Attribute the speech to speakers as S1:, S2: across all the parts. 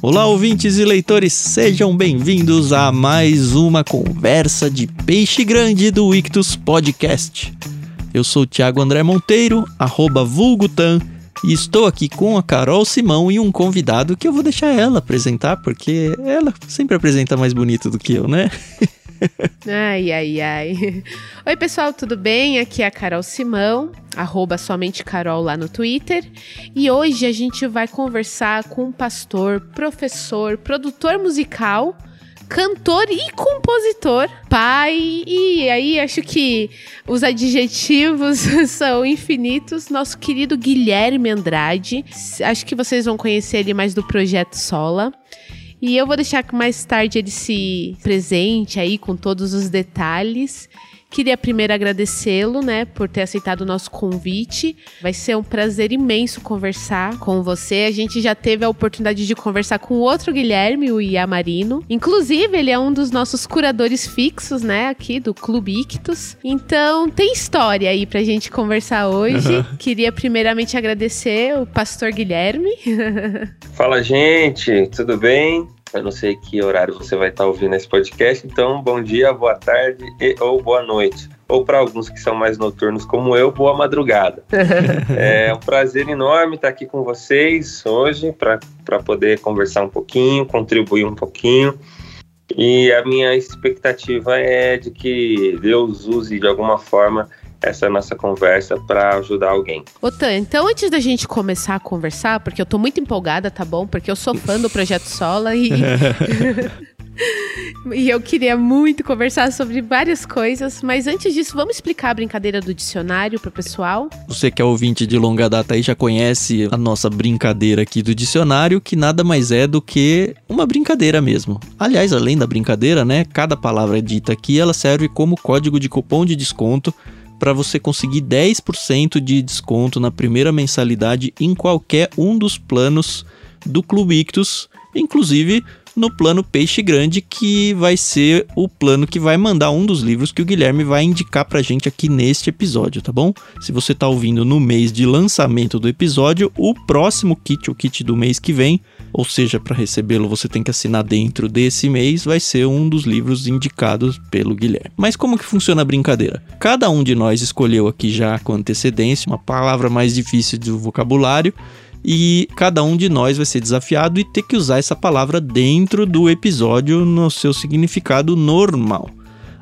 S1: Olá, ouvintes e leitores, sejam bem-vindos a mais uma conversa de peixe grande do Ictus Podcast. Eu sou o Thiago André Monteiro, arroba vulgutan, e estou aqui com a Carol Simão e um convidado que eu vou deixar ela apresentar, porque ela sempre apresenta mais bonito do que eu, né?
S2: Ai, ai, ai. Oi, pessoal, tudo bem? Aqui é a Carol Simão, arroba somente Carol lá no Twitter. E hoje a gente vai conversar com um pastor, professor, produtor musical, cantor e compositor, pai, e aí acho que os adjetivos são infinitos. Nosso querido Guilherme Andrade. Acho que vocês vão conhecer ele mais do projeto Sola. E eu vou deixar que mais tarde ele se presente aí com todos os detalhes. Queria primeiro agradecê-lo, né, por ter aceitado o nosso convite. Vai ser um prazer imenso conversar com você. A gente já teve a oportunidade de conversar com outro Guilherme, o Iamarino. Inclusive, ele é um dos nossos curadores fixos, né, aqui do Clube Ictus. Então, tem história aí pra gente conversar hoje. Uhum. Queria primeiramente agradecer o pastor Guilherme.
S3: Fala, gente, tudo bem? Eu não sei que horário você vai estar ouvindo esse podcast, então bom dia, boa tarde e, ou boa noite. Ou para alguns que são mais noturnos como eu, boa madrugada. é um prazer enorme estar aqui com vocês hoje para poder conversar um pouquinho, contribuir um pouquinho. E a minha expectativa é de que Deus use de alguma forma essa nossa conversa para ajudar alguém.
S2: Otan, então antes da gente começar a conversar, porque eu tô muito empolgada, tá bom? Porque eu sou fã do Projeto Sola e. e eu queria muito conversar sobre várias coisas, mas antes disso, vamos explicar a brincadeira do dicionário pro pessoal?
S1: Você que é ouvinte de longa data aí já conhece a nossa brincadeira aqui do dicionário, que nada mais é do que uma brincadeira mesmo. Aliás, além da brincadeira, né, cada palavra dita aqui, ela serve como código de cupom de desconto para você conseguir 10% de desconto na primeira mensalidade em qualquer um dos planos do Clube Ictus, inclusive no plano Peixe Grande, que vai ser o plano que vai mandar um dos livros que o Guilherme vai indicar pra gente aqui neste episódio, tá bom? Se você tá ouvindo no mês de lançamento do episódio, o próximo kit, o kit do mês que vem, ou seja, para recebê-lo você tem que assinar dentro desse mês, vai ser um dos livros indicados pelo Guilherme. Mas como que funciona a brincadeira? Cada um de nós escolheu aqui já com antecedência uma palavra mais difícil do vocabulário e cada um de nós vai ser desafiado e ter que usar essa palavra dentro do episódio no seu significado normal.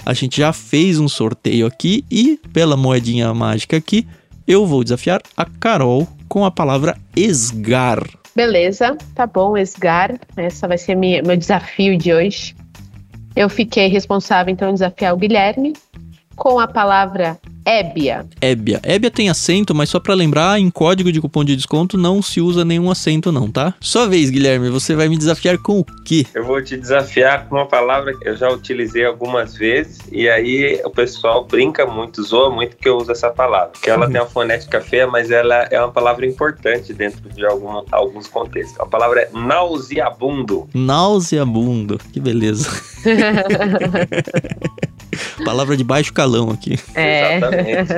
S1: A gente já fez um sorteio aqui e pela moedinha mágica aqui, eu vou desafiar a Carol com a palavra esgar.
S2: Beleza, tá bom, Esgar. Essa vai ser minha, meu desafio de hoje. Eu fiquei responsável, então, desafiar o Guilherme com a palavra Ébia.
S1: Ébia. Ébia tem acento, mas só para lembrar, em código de cupom de desconto não se usa nenhum acento não, tá? Sua vez, Guilherme, você vai me desafiar com o quê?
S3: Eu vou te desafiar com uma palavra que eu já utilizei algumas vezes e aí o pessoal brinca muito, zoa muito que eu uso essa palavra. Que ela tem uma fonética feia, mas ela é uma palavra importante dentro de algum, alguns contextos. A palavra é nauseabundo.
S1: Nauseabundo. Que beleza. palavra de baixo calão aqui.
S3: É. Exatamente.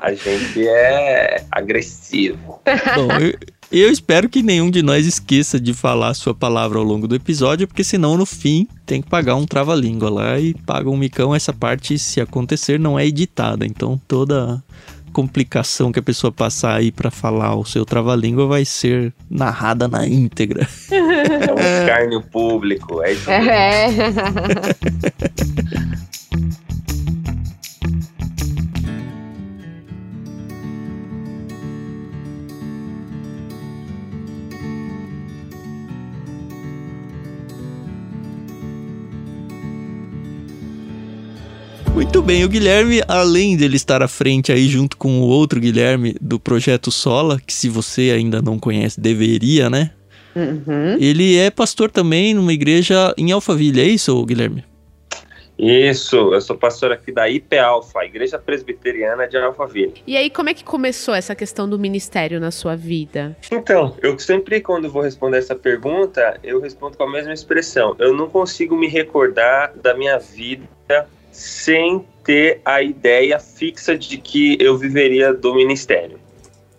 S3: a gente é agressivo.
S1: Bom, eu, eu espero que nenhum de nós esqueça de falar a sua palavra ao longo do episódio, porque senão no fim tem que pagar um trava-língua lá e paga um micão. Essa parte, se acontecer, não é editada. Então toda complicação que a pessoa passar aí para falar o seu trava-língua vai ser narrada na íntegra.
S3: É um escárnio público, é isso mesmo. É.
S1: Muito bem, o Guilherme, além de ele estar à frente aí junto com o outro Guilherme do projeto Sola, que se você ainda não conhece, deveria, né? Uhum. Ele é pastor também numa igreja em Alphaville, é isso, Guilherme?
S3: Isso, eu sou pastor aqui da IP Alfa, Igreja Presbiteriana de Alphaville.
S2: E aí, como é que começou essa questão do ministério na sua vida?
S3: Então, eu sempre, quando vou responder essa pergunta, eu respondo com a mesma expressão. Eu não consigo me recordar da minha vida sem ter a ideia fixa de que eu viveria do ministério.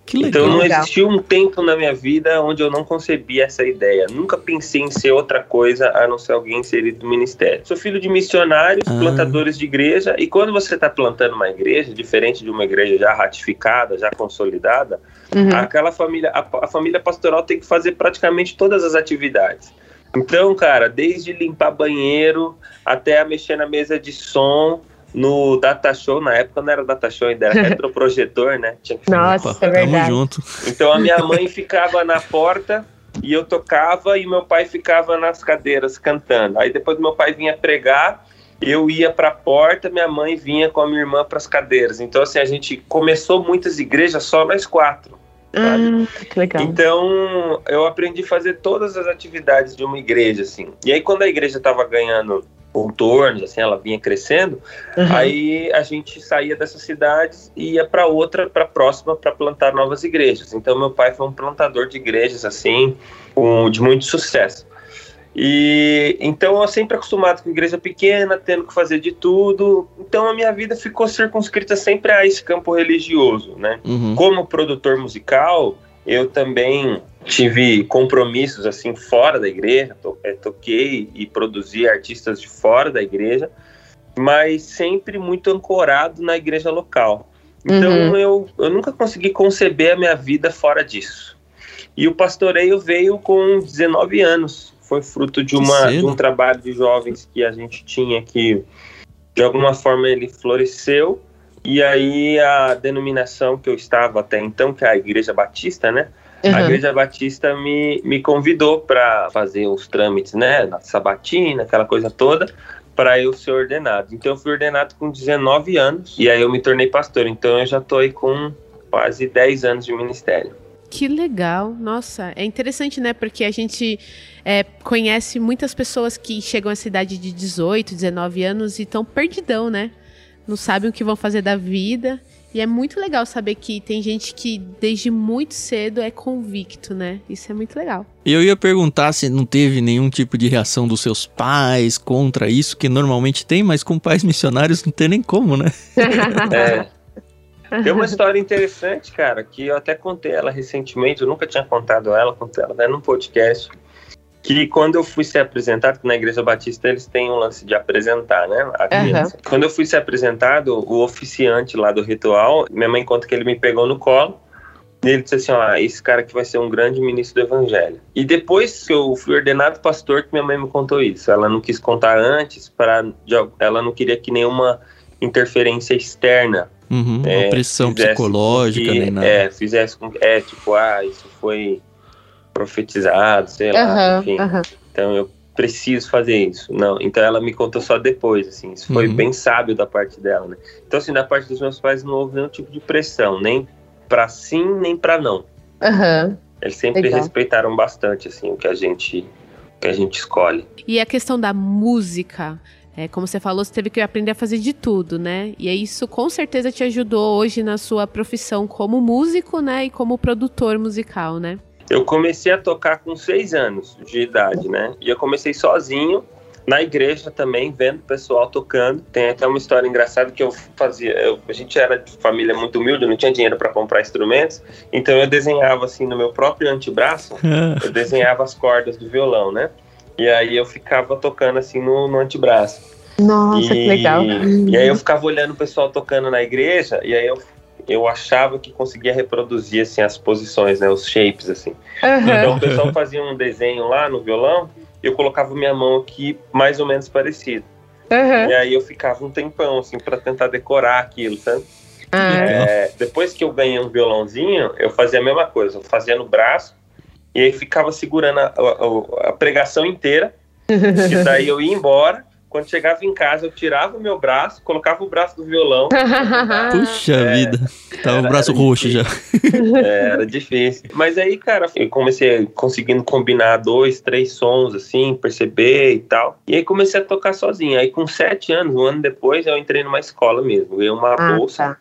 S1: Que legal.
S3: Então não existiu um tempo na minha vida onde eu não concebi essa ideia. Nunca pensei em ser outra coisa a não ser alguém inserido no ministério. Sou filho de missionários,
S1: Ah.
S3: plantadores de igreja, e quando você está plantando uma igreja, diferente de uma igreja já ratificada, já consolidada,
S2: Uhum.
S3: aquela família, a, a família pastoral tem que fazer praticamente todas as atividades. Então, cara, desde limpar banheiro até a mexer na mesa de som, no data show, na época não era data show, ainda era retroprojetor, né? Tinha que
S2: Nossa,
S1: Opa,
S2: é verdade.
S1: Tamo junto.
S3: então a minha mãe ficava na porta e eu tocava e meu pai ficava nas cadeiras cantando. Aí depois meu pai vinha pregar, eu ia para a porta, minha mãe vinha com a minha irmã para as cadeiras. Então assim a gente começou muitas igrejas só nós quatro.
S2: Ah, que legal.
S3: Então eu aprendi a fazer todas as atividades de uma igreja assim. E aí quando a igreja estava ganhando contornos, assim, ela vinha crescendo,
S2: Uhum.
S3: Aí a gente saía dessas cidades e ia para outra, para próxima, para plantar novas igrejas. Então meu pai foi um plantador de igrejas assim, com, de muito sucesso. E então eu sempre acostumado com igreja pequena, tendo que fazer de tudo. Então a minha vida ficou circunscrita sempre a esse campo religioso, né?
S1: Uhum.
S3: Como produtor musical, eu também tive compromissos assim fora da igreja, to eh, toquei e produzi artistas de fora da igreja, mas sempre muito ancorado na igreja local. Então
S2: Uhum.
S3: eu, eu nunca consegui conceber a minha vida fora disso. E o pastoreio veio com 19 anos. Foi fruto de, uma, de um trabalho de jovens que a gente tinha que, de alguma forma, ele floresceu. E aí a denominação que eu estava até então, que é a Igreja Batista, né? A
S2: Uhum.
S3: Igreja Batista me, me convidou para fazer os trâmites, né? Na sabatina, aquela coisa toda, para eu ser ordenado. Então eu fui ordenado com 19 anos e aí eu me tornei pastor. Então eu já tô aí com quase 10 anos de ministério.
S2: Que legal, nossa, é interessante, né? Porque a gente é, conhece muitas pessoas que chegam à cidade de 18, 19 anos e estão perdidão, né? Não sabem o que vão fazer da vida. E é muito legal saber que tem gente que desde muito cedo é convicto, né? Isso é muito legal.
S1: E eu ia perguntar se não teve nenhum tipo de reação dos seus pais contra isso, que normalmente tem, mas com pais missionários não tem nem como, né?
S3: É. Tem uma história interessante, cara, que eu até contei ela recentemente, eu nunca tinha contado ela, contei ela né, num podcast, que quando eu fui ser apresentado, que na Igreja Batista eles têm um lance de apresentar, né, a criança. Quando eu fui ser apresentado, o oficiante lá do ritual, minha mãe conta que ele me pegou no colo, e ele disse assim, ó, esse cara aqui vai ser um grande ministro do evangelho. E depois que eu fui ordenado pastor, que minha mãe me contou isso. Ela não quis contar antes, para ela não queria que nenhuma interferência externa
S1: Uhum,
S3: É,
S1: uma pressão
S3: fizesse
S1: psicológica,
S3: que,
S1: nem nada.
S3: É, fizesse com. É, tipo, ah, isso foi profetizado, sei lá, enfim.
S2: aham.
S3: Então eu preciso fazer isso. Não, então ela me contou só depois, assim. Isso foi
S1: Uhum.
S3: bem sábio da parte dela, né? Então, assim, da parte dos meus pais não houve nenhum tipo de pressão, nem pra sim, nem pra não. Eles sempre
S2: Legal.
S3: respeitaram bastante, assim, o que a gente, o que a gente escolhe.
S2: E a questão da música, é, como você falou, você teve que aprender a fazer de tudo, né? E isso com certeza te ajudou hoje na sua profissão como músico, né? E como produtor musical, né?
S3: Eu comecei a tocar com seis anos de idade, né? E eu comecei sozinho, na igreja também, vendo o pessoal tocando. Tem até uma história engraçada que eu fazia. eu- a gente era de família muito humilde, não tinha dinheiro para comprar instrumentos, então eu desenhava assim no meu próprio antebraço, eu desenhava as cordas do violão, né? E aí eu ficava tocando assim no, no antebraço.
S2: Nossa,
S3: e, E aí eu ficava olhando o pessoal tocando na igreja, e aí eu, eu achava que conseguia reproduzir assim as posições, né, os shapes assim. Então o pessoal fazia um desenho lá no violão, e eu colocava minha mão aqui mais ou menos parecido.
S2: Aham.
S3: E aí eu ficava um tempão assim para tentar decorar aquilo, sabe?
S2: Ah,
S1: Legal.
S3: É, depois que eu ganhei um violãozinho, eu fazia a mesma coisa, eu fazia no braço e aí ficava segurando a, a- a pregação inteira. e daí eu ia embora. Quando chegava em casa, eu tirava o meu braço, colocava o braço do violão.
S1: Puxa
S3: É,
S1: vida. Tava o
S3: era-
S1: braço
S3: era
S1: roxo já.
S3: É, era difícil. Mas aí, cara, eu comecei conseguindo combinar dois, três sons, assim, perceber e tal. E aí comecei a tocar sozinho. Aí com sete anos, um ano depois, eu entrei numa escola mesmo. Ganhei uma
S2: Ah,
S3: bolsa.
S2: tá.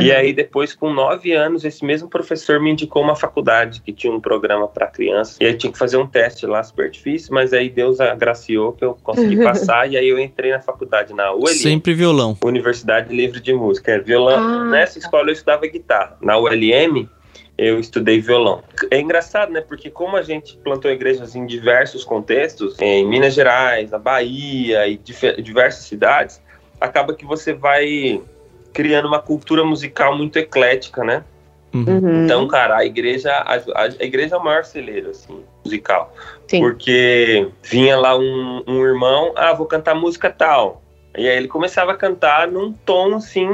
S3: E aí, depois, com nove anos, esse mesmo professor me indicou uma faculdade que tinha um programa para crianças. E aí tinha que fazer um teste lá super difícil, mas aí Deus agraciou que eu consegui passar. e aí eu entrei na faculdade na ULM.
S1: Sempre violão.
S3: Universidade Livre de Música. É violão.
S2: Ah,
S3: Nessa escola eu estudava guitarra. Na ULM, eu estudei violão. É engraçado, né? Porque como a gente plantou igrejas em diversos contextos, em Minas Gerais, na Bahia e diversas cidades, acaba que você vai criando uma cultura musical muito eclética, né? Uhum. Então, cara, a igreja, a, a, igreja é o maior celeiro, assim, musical. Sim. Porque vinha lá um, um irmão, ah, vou cantar música tal. E aí ele começava a cantar num tom, assim,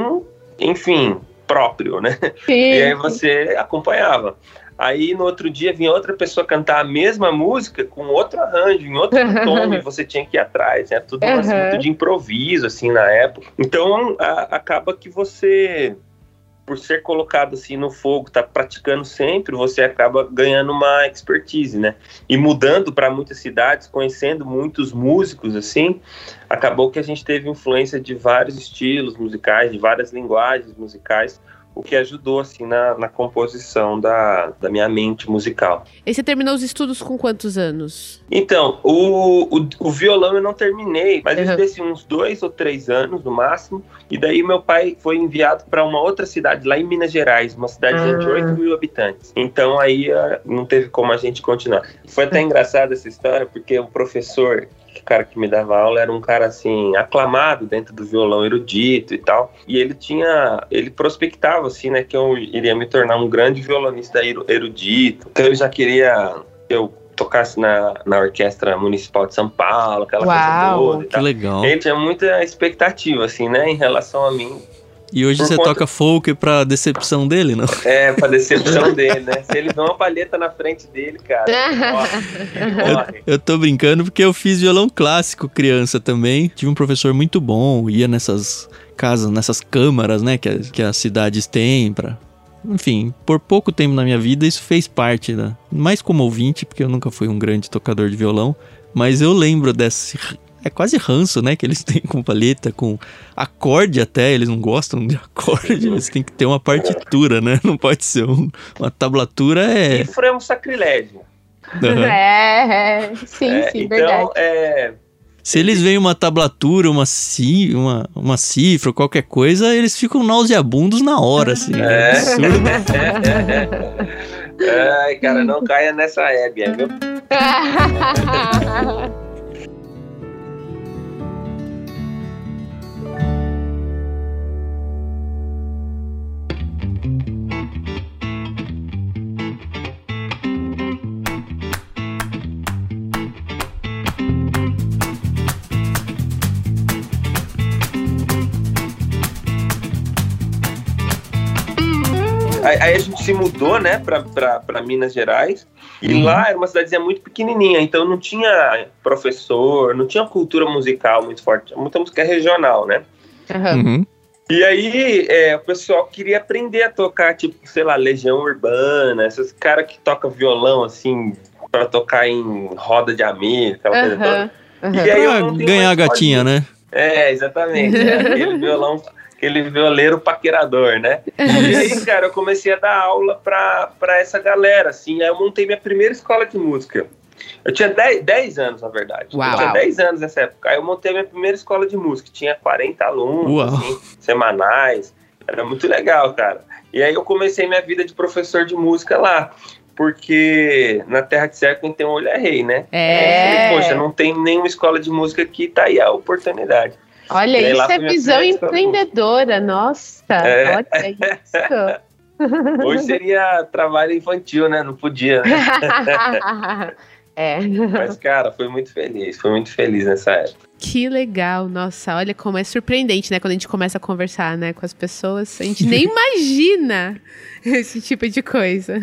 S3: enfim, próprio, né? Sim. E aí você acompanhava. Aí no outro dia vinha outra pessoa cantar a mesma música com outro arranjo, em outro tom, e você tinha que ir atrás, né? Tudo uhum. muito de improviso, assim, na época. Então a, acaba que você por ser colocado assim no fogo, tá praticando sempre, você acaba ganhando uma expertise, né? E mudando para muitas cidades, conhecendo muitos músicos assim, acabou que a gente teve influência de vários estilos musicais, de várias linguagens musicais o que ajudou assim na, na composição da, da minha mente musical.
S2: E você terminou os estudos com quantos anos?
S3: Então, o, o, o violão eu não terminei, mas uhum. eu estudei uns dois ou três anos no máximo, e daí meu pai foi enviado para uma outra cidade lá em Minas Gerais, uma cidade uhum. de 8 ah. mil habitantes. Então aí uh, não teve como a gente continuar. Foi até engraçada essa história, porque o professor o cara que me dava aula era um cara assim aclamado dentro do violão erudito e tal. E ele tinha, ele prospectava assim, né, que eu iria me tornar um grande violonista erudito. Então ele já queria eu tocasse na, na Orquestra Municipal de São Paulo, aquela Uau, coisa toda.
S1: Que legal.
S3: Ele tinha muita expectativa, assim, né, em relação a mim.
S1: E hoje você conta... toca folk pra decepção dele, não?
S3: É, pra decepção dele, né? Se ele vê uma palheta na frente dele, cara,
S1: morre, Eu, eu tô brincando porque eu fiz violão clássico criança também. Tive um professor muito bom, ia nessas casas, nessas câmaras, né, que, que as cidades têm pra... Enfim, por pouco tempo na minha vida isso fez parte, né? mais como ouvinte, porque eu nunca fui um grande tocador de violão, mas eu lembro desse é quase ranço, né? Que eles têm com palheta, com acorde até, eles não gostam de acorde, eles têm que ter uma partitura, né? Não pode ser um, uma tablatura é.
S3: Cifra é um sacrilégio.
S2: Uhum. É, sim, é, sim, então, verdade. É...
S1: Se eles veem uma tablatura, uma, ci, uma, uma cifra, qualquer coisa, eles ficam nauseabundos na hora, assim. É, é absurdo.
S3: Ai, cara, não caia nessa ébia, viu? Aí a gente se mudou, né, para Minas Gerais. E uhum. lá era uma cidadezinha muito pequenininha, então não tinha professor, não tinha cultura musical muito forte. Muita música regional, né? Uhum. E aí é, o pessoal queria aprender a tocar, tipo, sei lá, Legião Urbana, esses caras que tocam violão, assim, para tocar em roda de amigo, aquela uhum. coisa toda.
S1: Uhum. E aí eu ganhar a gatinha, né?
S3: É, exatamente. É, aquele violão aquele violeiro paquerador, né? e aí, cara, eu comecei a dar aula pra, pra essa galera, assim. Aí eu montei minha primeira escola de música. Eu tinha 10, 10 anos, na verdade. Uau. Eu tinha 10 anos nessa época. Aí eu montei minha primeira escola de música. Tinha 40 alunos, assim, semanais. Era muito legal, cara. E aí eu comecei minha vida de professor de música lá. Porque na Terra de Cerco quem tem um olho é rei, né?
S2: É.
S3: Falei, Poxa, não tem nenhuma escola de música aqui, tá aí a oportunidade.
S2: Olha, isso é visão empreendedora, nossa, é. olha isso.
S3: Hoje seria trabalho infantil, né? Não podia. Né?
S2: é.
S3: Mas, cara, foi muito feliz, foi muito feliz nessa época.
S2: Que legal, nossa, olha como é surpreendente, né? Quando a gente começa a conversar, né, com as pessoas, a gente nem imagina esse tipo de coisa.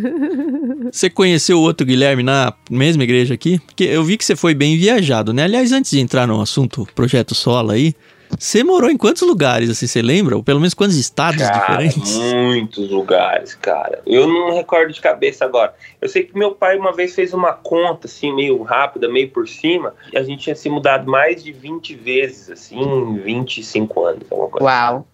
S1: Você conheceu o outro Guilherme na mesma igreja aqui? Porque eu vi que você foi bem viajado, né? Aliás, antes de entrar no assunto Projeto Sola aí, você morou em quantos lugares, assim, você lembra? Ou pelo menos quantos estados
S3: cara,
S1: diferentes?
S3: Muitos lugares, cara. Eu não recordo de cabeça agora. Eu sei que meu pai uma vez fez uma conta, assim, meio rápida, meio por cima, e a gente tinha se mudado mais de 20 vezes, assim, em 25 anos, alguma coisa.
S2: Uau.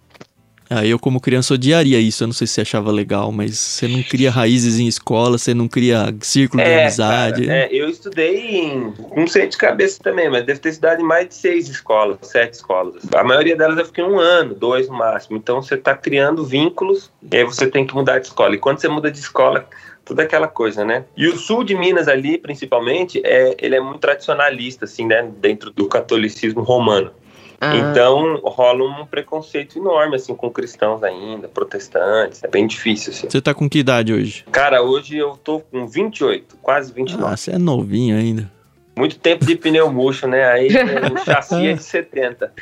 S1: Aí eu, como criança, odiaria isso. Eu não sei se você achava legal, mas você não cria raízes em escola, você não cria círculo é, de amizade.
S3: Cara, é, eu estudei em. Não sei de cabeça também, mas deve ter estudado em mais de seis escolas, sete escolas. A maioria delas eu fiquei um ano, dois no máximo. Então você está criando vínculos e aí você tem que mudar de escola. E quando você muda de escola, toda aquela coisa, né? E o sul de Minas ali, principalmente, é, ele é muito tradicionalista, assim, né? Dentro do catolicismo romano. Ah. Então rola um preconceito enorme, assim, com cristãos ainda, protestantes. É bem difícil, assim.
S1: Você tá com que idade hoje?
S3: Cara, hoje eu tô com 28, quase 29.
S1: Ah, você é novinho ainda.
S3: Muito tempo de pneu murcho, né? Aí o chassi é de 70.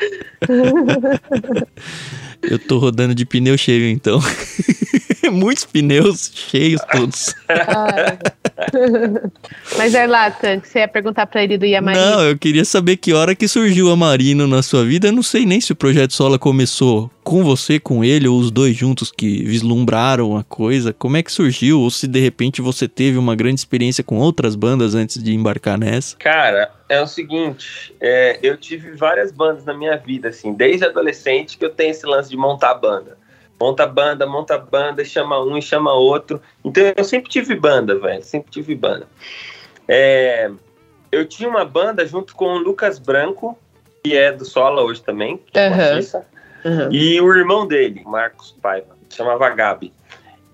S1: Eu tô rodando de pneu cheio, então. Muitos pneus cheios todos.
S2: Mas é lá, Tank, você ia perguntar pra ele do Yamarino?
S1: Não, eu queria saber que hora que surgiu a Marino na sua vida. Eu não sei nem se o Projeto Sola começou com você, com ele, ou os dois juntos que vislumbraram a coisa. Como é que surgiu? Ou se de repente você teve uma grande experiência com outras bandas antes de embarcar nessa?
S3: Cara, é o seguinte, é, eu tive várias bandas na minha vida, assim, desde adolescente que eu tenho esse lance de montar banda monta banda, monta banda, chama um e chama outro. Então eu sempre tive banda, velho, sempre tive banda. É, eu tinha uma banda junto com o Lucas Branco, que é do Sola hoje também, uhum. uhum. e o irmão dele, Marcos Paiva, chamava Gabi.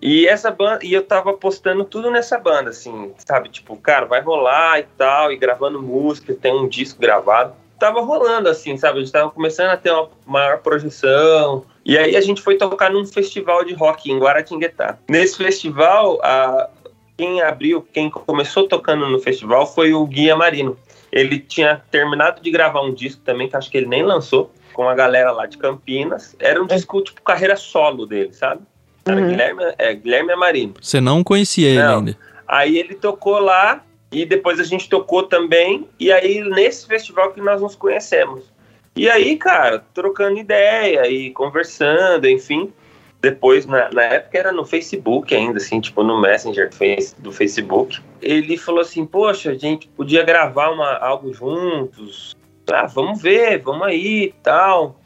S3: E essa banda, e eu tava postando tudo nessa banda, assim, sabe? Tipo, cara, vai rolar e tal, e gravando música, tem um disco gravado. Tava rolando, assim, sabe? A gente tava começando a ter uma maior projeção, e aí a gente foi tocar num festival de rock em Guaratinguetá. Nesse festival, a, quem abriu, quem começou tocando no festival foi o Guia Marino. Ele tinha terminado de gravar um disco também, que acho que ele nem lançou, com a galera lá de Campinas. Era um disco, tipo, carreira solo dele, sabe? Era uhum. Guilherme, é, Guilherme Amarino.
S1: Você não conhecia ele não. ainda?
S3: Aí ele tocou lá e depois a gente tocou também. E aí nesse festival que nós nos conhecemos. E aí, cara, trocando ideia e conversando, enfim. Depois, na, na, época era no Facebook ainda, assim, tipo no Messenger do Facebook. Ele falou assim: Poxa, a gente podia gravar uma, algo juntos. Ah, vamos ver, vamos aí tal.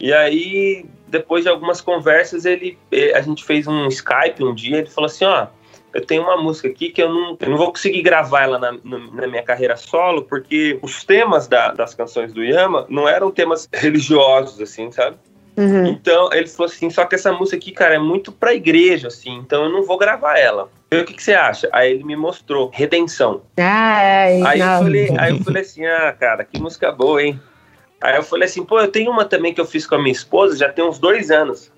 S3: E aí, depois de algumas conversas, ele, eh, a gente fez um Skype um dia. Ele falou assim: Ó, eu tenho uma música aqui que eu não, eu não vou conseguir gravar ela na, na minha carreira solo, porque os temas da, das canções do Yama não eram temas religiosos, assim, sabe? Uhum. Então, ele falou assim, só que essa música aqui, cara, é muito pra igreja, assim, então eu não vou gravar ela. o que, que você acha? Aí ele me mostrou, Redenção.
S2: Ai,
S3: aí, eu falei, aí eu falei assim, ah, cara, que música boa, hein? Aí eu falei assim, pô, eu tenho uma também que eu fiz com a minha esposa, já tem uns dois anos.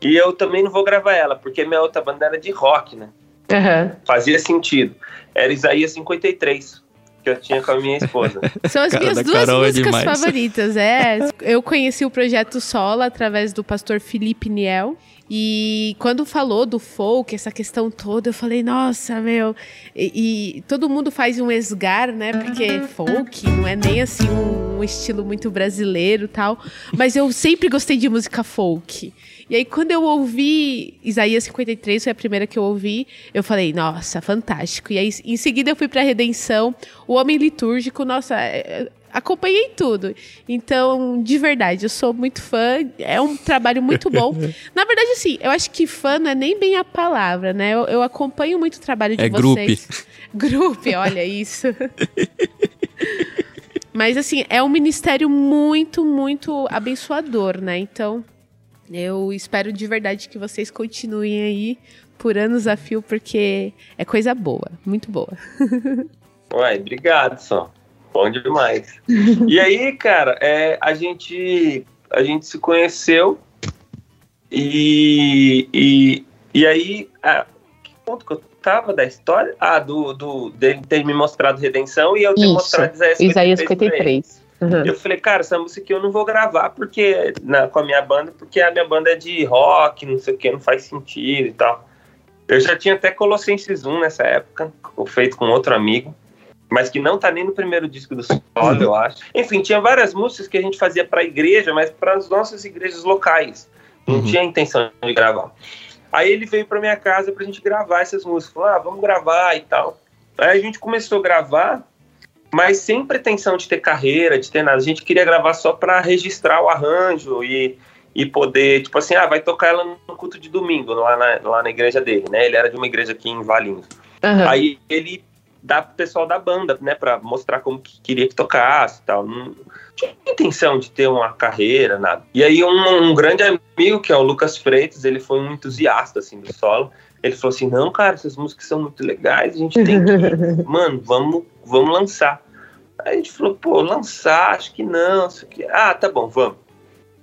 S3: E eu também não vou gravar ela, porque minha outra banda era de rock, né? Uhum. Fazia sentido. Era Isaías 53 que eu tinha com a minha esposa.
S2: São as minhas duas Carol é músicas é favoritas. É, eu conheci o projeto Sola através do pastor Felipe Niel. E quando falou do folk, essa questão toda, eu falei, nossa, meu. E, e todo mundo faz um esgar, né? Porque folk não é nem assim um, um estilo muito brasileiro tal. Mas eu sempre gostei de música folk. E aí, quando eu ouvi Isaías 53, foi a primeira que eu ouvi, eu falei, nossa, fantástico. E aí, em seguida, eu fui pra Redenção, o Homem Litúrgico, nossa, é, é, acompanhei tudo. Então, de verdade, eu sou muito fã. É um trabalho muito bom. Na verdade, assim, eu acho que fã não é nem bem a palavra, né? Eu, eu acompanho muito o trabalho de
S1: é
S2: vocês. Grupo, olha isso. Mas, assim, é um ministério muito, muito abençoador, né? Então, eu espero de verdade que vocês continuem aí por anos a fio, porque é coisa boa, muito boa.
S3: Uai, obrigado, só. Bom demais. e aí, cara, é, a gente a gente se conheceu e, e, e aí, ah, que ponto que eu tava da história? Ah, do, do dele ter me mostrado Redenção e eu ter Isso, mostrado
S2: Isaías 53. Isaías 53.
S3: Uhum. Eu falei, cara, essa música aqui eu não vou gravar porque na, com a minha banda, porque a minha banda é de rock, não sei o que, não faz sentido e tal. Eu já tinha até Colossenses 1 nessa época, feito com outro amigo, mas que não tá nem no primeiro disco do solo, uhum. eu acho. Enfim, tinha várias músicas que a gente fazia para a igreja, mas para as nossas igrejas locais. Não uhum. tinha intenção de gravar. Aí ele veio para minha casa pra gente gravar essas músicas. Falou, ah, vamos gravar e tal. Aí a gente começou a gravar mas sem pretensão de ter carreira, de ter nada. A gente queria gravar só para registrar o arranjo e, e poder, tipo assim, ah, vai tocar ela no culto de domingo, lá na, lá na igreja dele, né? Ele era de uma igreja aqui em Valinhos.
S2: Aham.
S3: Aí ele dá pro pessoal da banda, né, pra mostrar como que queria que tocasse e tal. Não tinha intenção de ter uma carreira, nada. E aí um, um grande amigo, que é o Lucas Freitas, ele foi um entusiasta, assim, do solo. Ele falou assim, não, cara, essas músicas são muito legais, a gente tem que, mano, vamos, vamos lançar. Aí a gente falou, pô, lançar, acho que não, isso aqui. Ah, tá bom, vamos.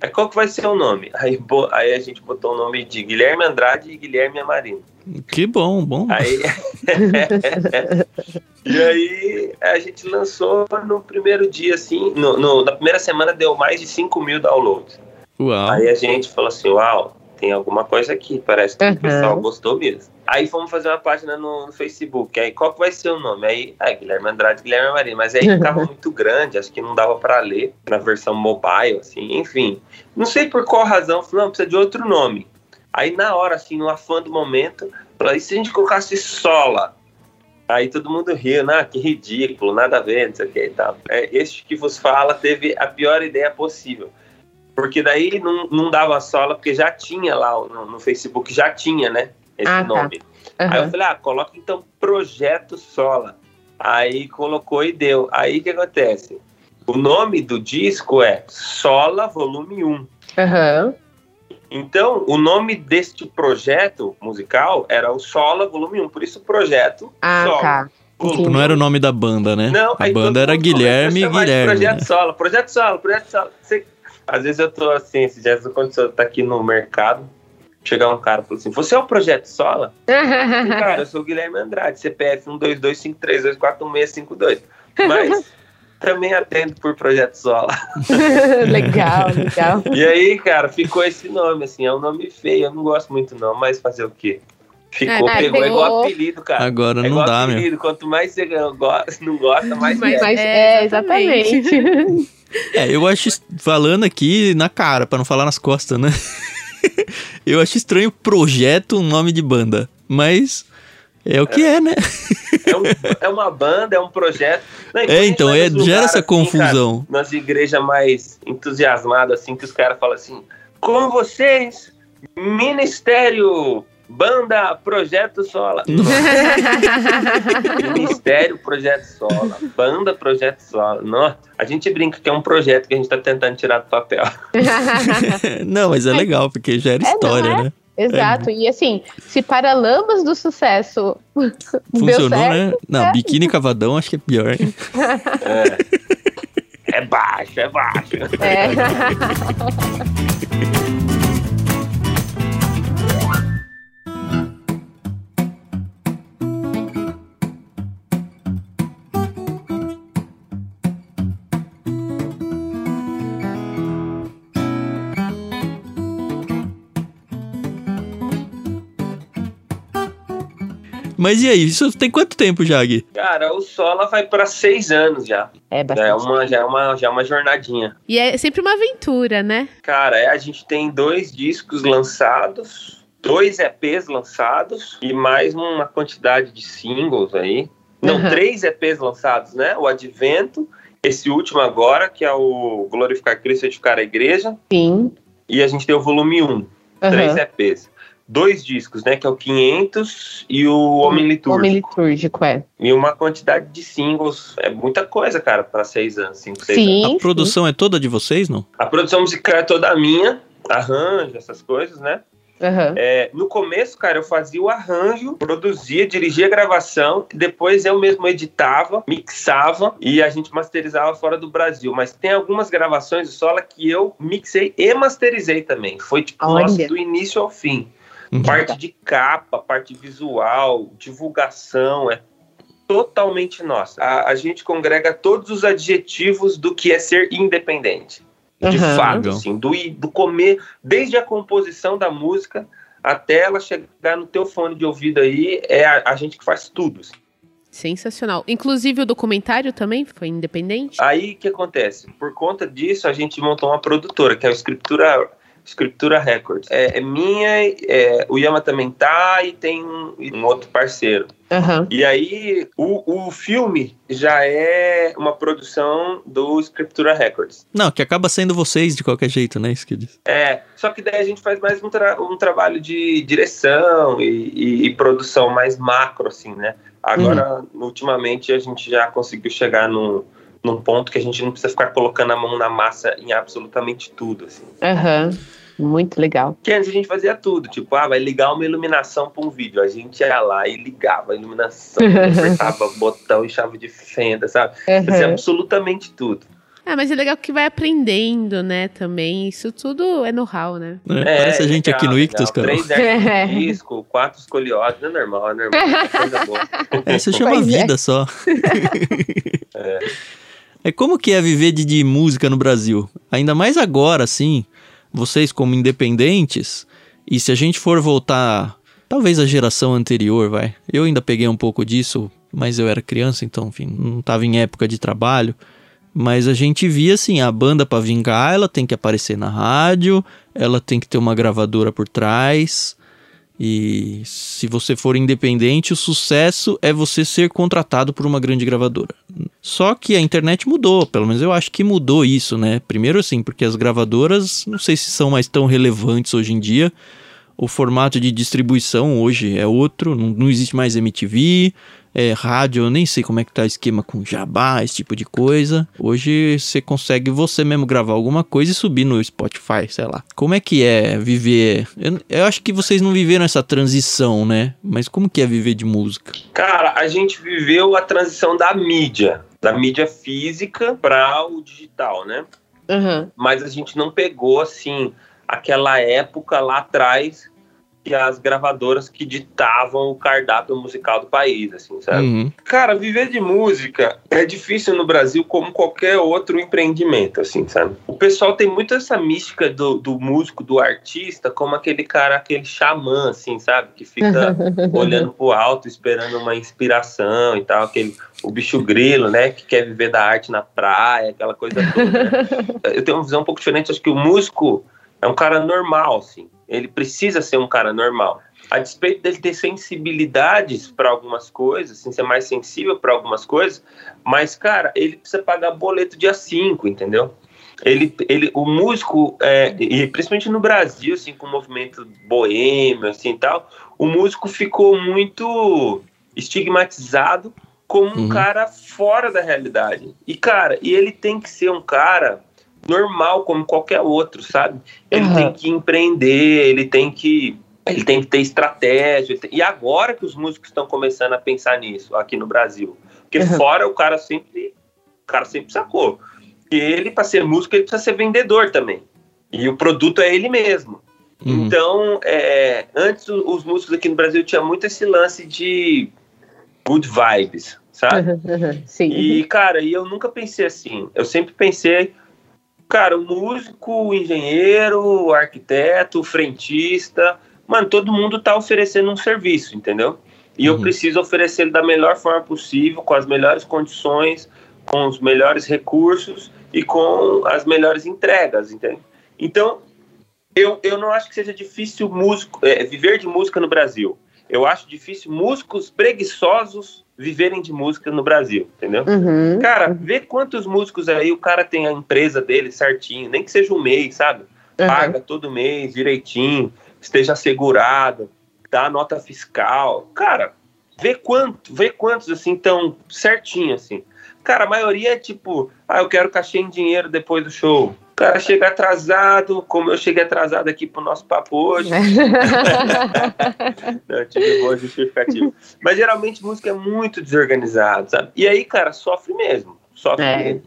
S3: Aí qual que vai ser o nome? Aí, bo- aí a gente botou o nome de Guilherme Andrade e Guilherme Amarino.
S1: Que bom, bom.
S3: Aí... e aí a gente lançou no primeiro dia, assim, no, no- na primeira semana deu mais de 5 mil downloads.
S1: Uau.
S3: Aí a gente falou assim, uau, tem alguma coisa aqui, parece que
S2: Uhum.
S3: o pessoal gostou mesmo. Aí fomos fazer uma página no, no Facebook, aí qual que vai ser o nome? Aí, ah, Guilherme Andrade, Guilherme Marinho, mas aí ficava muito grande, acho que não dava pra ler na versão mobile, assim, enfim. Não sei por qual razão, falei, não, precisa de outro nome. Aí na hora, assim, no afã do momento, falei, e se a gente colocasse Sola? Aí todo mundo riu, né? Que ridículo, nada a ver, não sei o que e tal. É, este que vos fala teve a pior ideia possível. Porque daí não, não dava sola, porque já tinha lá no, no Facebook, já tinha, né? Esse
S2: Ah, tá.
S3: nome. Aí eu falei, ah, coloca então Projeto Sola. Aí colocou e deu. Aí o que acontece? O nome do disco é Sola Volume 1.
S2: Aham.
S3: Então, o nome deste projeto musical era o Sola Volume 1, por isso projeto
S2: Ah,
S3: Sola.
S2: tá.
S3: Volume
S1: Não era o nome da banda, né?
S3: não,
S1: a banda era Guilherme e Guilherme.
S3: Projeto
S1: né?
S3: Sola, Projeto Sola, Projeto Sola. Você- Às vezes eu tô assim, esses dias aconteceu, tá aqui no mercado, chegar um cara e falou assim, você é o Projeto Sola? Cara, eu sou o Guilherme Andrade, CPF 12253241652. Mas também atendo por Projeto Sola.
S2: legal, legal.
S3: E aí, cara, ficou esse nome, assim, é um nome feio, eu não gosto muito não, mas fazer o quê? Ficou,
S2: É,
S3: pegou,
S2: pegou.
S3: igual apelido, cara.
S1: Agora
S3: é
S1: não
S3: igual
S1: dá, meu.
S3: apelido, quanto mais você gosta, não gosta, mais
S2: Mas,
S3: é.
S2: mas-
S4: É,
S2: é, exatamente.
S1: É, eu acho, falando aqui na cara, pra não falar nas costas, né? eu acho estranho projeto um nome de banda, mas é o que é, né?
S3: É, um- é uma banda, é um projeto. Não,
S1: É, então, é, gera essa
S3: assim,
S1: confusão.
S3: cara, nas igrejas mais entusiasmadas, assim, que os caras falam assim: com vocês, Ministério, Banda, Projeto Sola. Ministério, Projeto Sola. Banda, Projeto Sola. Nossa, a gente brinca que é um projeto que a gente tá tentando tirar do papel.
S1: não, mas é legal, porque gera
S2: É,
S1: história,
S2: é?
S1: né?
S2: Exato. E assim, se Paralamas do Sucesso deu
S1: Funcionou,
S2: certo,
S1: né? Não, biquíni cavadão acho que é pior. hein?
S3: É baixo, é baixo.
S2: é.
S1: Mas e aí, isso tem quanto tempo já, Gui?
S3: Cara, o Sola vai pra seis anos já.
S2: É
S3: Já é
S2: bastante.
S3: uma, já é uma, já é uma jornadinha.
S2: E é sempre uma aventura, né?
S3: Cara, é, a gente tem dois discos lançados, dois EPs lançados e mais uma quantidade de singles aí. Não,
S2: Uhum.
S3: três EPs lançados, né? O Advento, esse último agora, que é o Glorificar Cristo e Edificar a Igreja,
S2: Sim.
S3: e a gente tem o volume 1, três
S2: Aham.
S3: EPs. Dois discos, né? Que é o 500 e o Homem Litúrgico.
S2: Homem litúrgico, é.
S3: E uma quantidade de singles. É muita coisa, cara, para seis anos, cinco, seis anos.
S2: Sim.
S1: A produção é toda de vocês, não?
S3: A produção musical é toda minha, arranjo, essas coisas, né?
S2: sim. Aham.
S3: É, no começo, cara, eu fazia o arranjo, produzia, dirigia a gravação, depois eu mesmo editava, mixava e a gente masterizava fora do Brasil. Mas tem algumas gravações do Sola que eu mixei e masterizei também. Foi tipo,
S2: Olha.
S3: nossa, do início ao fim.
S1: Uhum.
S3: Parte de capa, parte visual, divulgação, é totalmente nossa. A, a gente congrega todos os adjetivos do que é ser independente. De
S2: Aham.
S3: fato, assim, do, do comer, desde a composição da música até ela chegar no teu fone de ouvido aí, é a, a gente que faz tudo. assim.
S2: Sensacional. Inclusive o documentário também foi independente?
S3: Aí o que acontece? Por conta disso, a gente montou uma produtora, que é o Escritura Escritura Records. É, é minha, é, o Yama também tá e tem um, um outro parceiro.
S2: Uhum.
S3: E aí, o, o filme já é uma produção do Escritura Records.
S1: Não, que acaba sendo vocês de qualquer jeito, né? Isso que diz.
S3: É, só que daí a gente faz mais um, tra um trabalho de direção e, e, e, produção mais macro, assim, né? Agora, uhum. ultimamente, a gente já conseguiu chegar num, num ponto que a gente não precisa ficar colocando a mão na massa em absolutamente tudo, assim.
S2: Aham. Uhum. Muito legal.
S3: Que antes a gente fazia tudo, tipo, ah, vai ligar uma iluminação para um vídeo. A gente ia lá e ligava a iluminação, apertava botão e chave de fenda, sabe? Uhum. Fazia absolutamente tudo.
S2: Ah, mas é legal que vai aprendendo, né, também. Isso tudo é know-how, né?
S1: É, é, parece a gente legal, aqui no Ictus, cara.
S3: Três é. disco, quatro escoliose, não é normal, é normal, é coisa boa.
S1: É, isso chama pois vida é. só. é. É como que é viver de, de música no Brasil? Ainda mais agora, assim, vocês como independentes, e se a gente for voltar, talvez a geração anterior, vai. Eu ainda peguei um pouco disso, mas eu era criança, então, enfim, não estava em época de trabalho. Mas a gente via assim, a banda para vingar, ela tem que aparecer na rádio, ela tem que ter uma gravadora por trás. E se você for independente, o sucesso é você ser contratado por uma grande gravadora. Só que a internet mudou, pelo menos eu acho que mudou isso, né? Primeiro assim, porque as gravadoras, não sei se são mais tão relevantes hoje em dia. O formato de distribuição hoje é outro, não, não existe mais MTV, é, rádio, eu nem sei como é que tá o esquema com jabá, esse tipo de coisa. Hoje você consegue você mesmo gravar alguma coisa e subir no Spotify, sei lá. Como é que é viver? Eu, eu acho que vocês não viveram essa transição, né? Mas como que é viver de música?
S3: Cara, a gente viveu a transição da mídia, da mídia física para o digital, né?
S2: Uhum.
S3: Mas a gente não pegou assim aquela época lá atrás as gravadoras que ditavam o cardápio musical do país, assim, sabe? Uhum. Cara, viver de música é difícil no Brasil como qualquer outro empreendimento, assim, sabe? O pessoal tem muito essa mística do, do músico, do artista, como aquele cara, aquele xamã, assim, sabe? Que fica olhando pro alto, esperando uma inspiração e tal, aquele o bicho grilo, né, que quer viver da arte na praia, aquela coisa toda. Né? Eu tenho uma visão um pouco diferente, acho que o músico é um cara normal, assim. Ele precisa ser um cara normal. A despeito dele ter sensibilidades para algumas coisas, assim, ser mais sensível para algumas coisas, mas, cara, ele precisa pagar boleto dia 5, entendeu? Ele, ele, o músico, é, e principalmente no Brasil, assim, com o movimento boêmio, assim, e tal, o músico ficou muito estigmatizado como um uhum. cara fora da realidade. E, cara, e ele tem que ser um cara normal como qualquer outro, sabe? Ele uhum. tem que empreender, ele tem que ele tem que ter estratégia. E agora que os músicos estão começando a pensar nisso aqui no Brasil, porque uhum. fora o cara sempre o cara sempre sacou que ele para ser músico ele precisa ser vendedor também. E o produto é ele mesmo. Uhum. Então, é, antes os músicos aqui no Brasil tinham muito esse lance de good vibes, sabe?
S2: Sim.
S3: E cara, e eu nunca pensei assim. Eu sempre pensei Cara, o músico, engenheiro, arquiteto, frentista, mano, todo mundo tá oferecendo um serviço, entendeu? E uhum. eu preciso oferecer da melhor forma possível, com as melhores condições, com os melhores recursos e com as melhores entregas, entende? Então, eu, eu não acho que seja difícil músico, é, viver de música no Brasil. Eu acho difícil músicos preguiçosos viverem de música no Brasil, entendeu?
S2: Uhum.
S3: Cara, vê quantos músicos aí o cara tem a empresa dele certinho, nem que seja um mês, sabe? Uhum. Paga todo mês direitinho, esteja assegurado, dá nota fiscal. Cara, vê quanto, vê quantos assim tão certinho assim. Cara, a maioria é tipo, ah, eu quero cachê em dinheiro depois do show. O cara chega atrasado, como eu cheguei atrasado aqui pro nosso papo hoje. Não, tive boa justificativa. Mas geralmente música é muito desorganizado, sabe? E aí, cara, sofre mesmo. Sofre é. mesmo.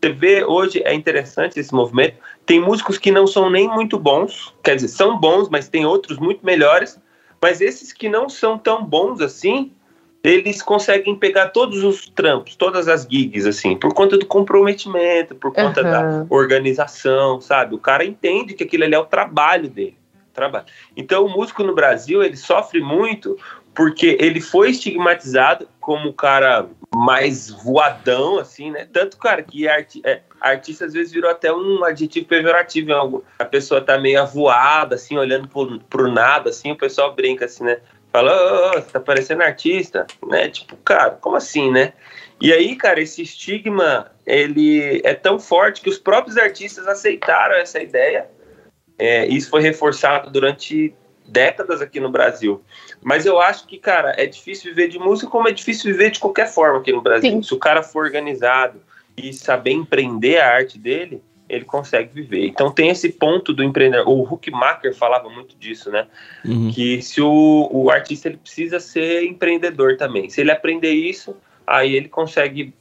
S3: Você vê, hoje é interessante esse movimento. Tem músicos que não são nem muito bons, quer dizer, são bons, mas tem outros muito melhores. Mas esses que não são tão bons assim, eles conseguem pegar todos os trampos, todas as gigs, assim, por conta do comprometimento, por conta uhum. da organização, sabe? O cara entende que aquilo ali é o trabalho dele. Trabalho. Então, o músico no Brasil, ele sofre muito porque ele foi estigmatizado como o cara mais voadão, assim, né? Tanto, cara, que arti é, artista às vezes virou até um adjetivo pejorativo. Algo. A pessoa tá meio avoada, assim, olhando pro, pro nada, assim, o pessoal brinca assim, né? Fala, oh, você tá parecendo artista, né? Tipo, cara, como assim, né? E aí, cara, esse estigma, ele é tão forte que os próprios artistas aceitaram essa ideia. É, isso foi reforçado durante décadas aqui no Brasil. Mas eu acho que, cara, é difícil viver de música como é difícil viver de qualquer forma aqui no Brasil. Sim. Se o cara for organizado e saber empreender a arte dele, ele consegue viver. Então tem esse ponto do empreendedor. O Huckmacher falava muito disso, né? Uhum. Que se o, o artista ele precisa ser empreendedor também. Se ele aprender isso, aí ele consegue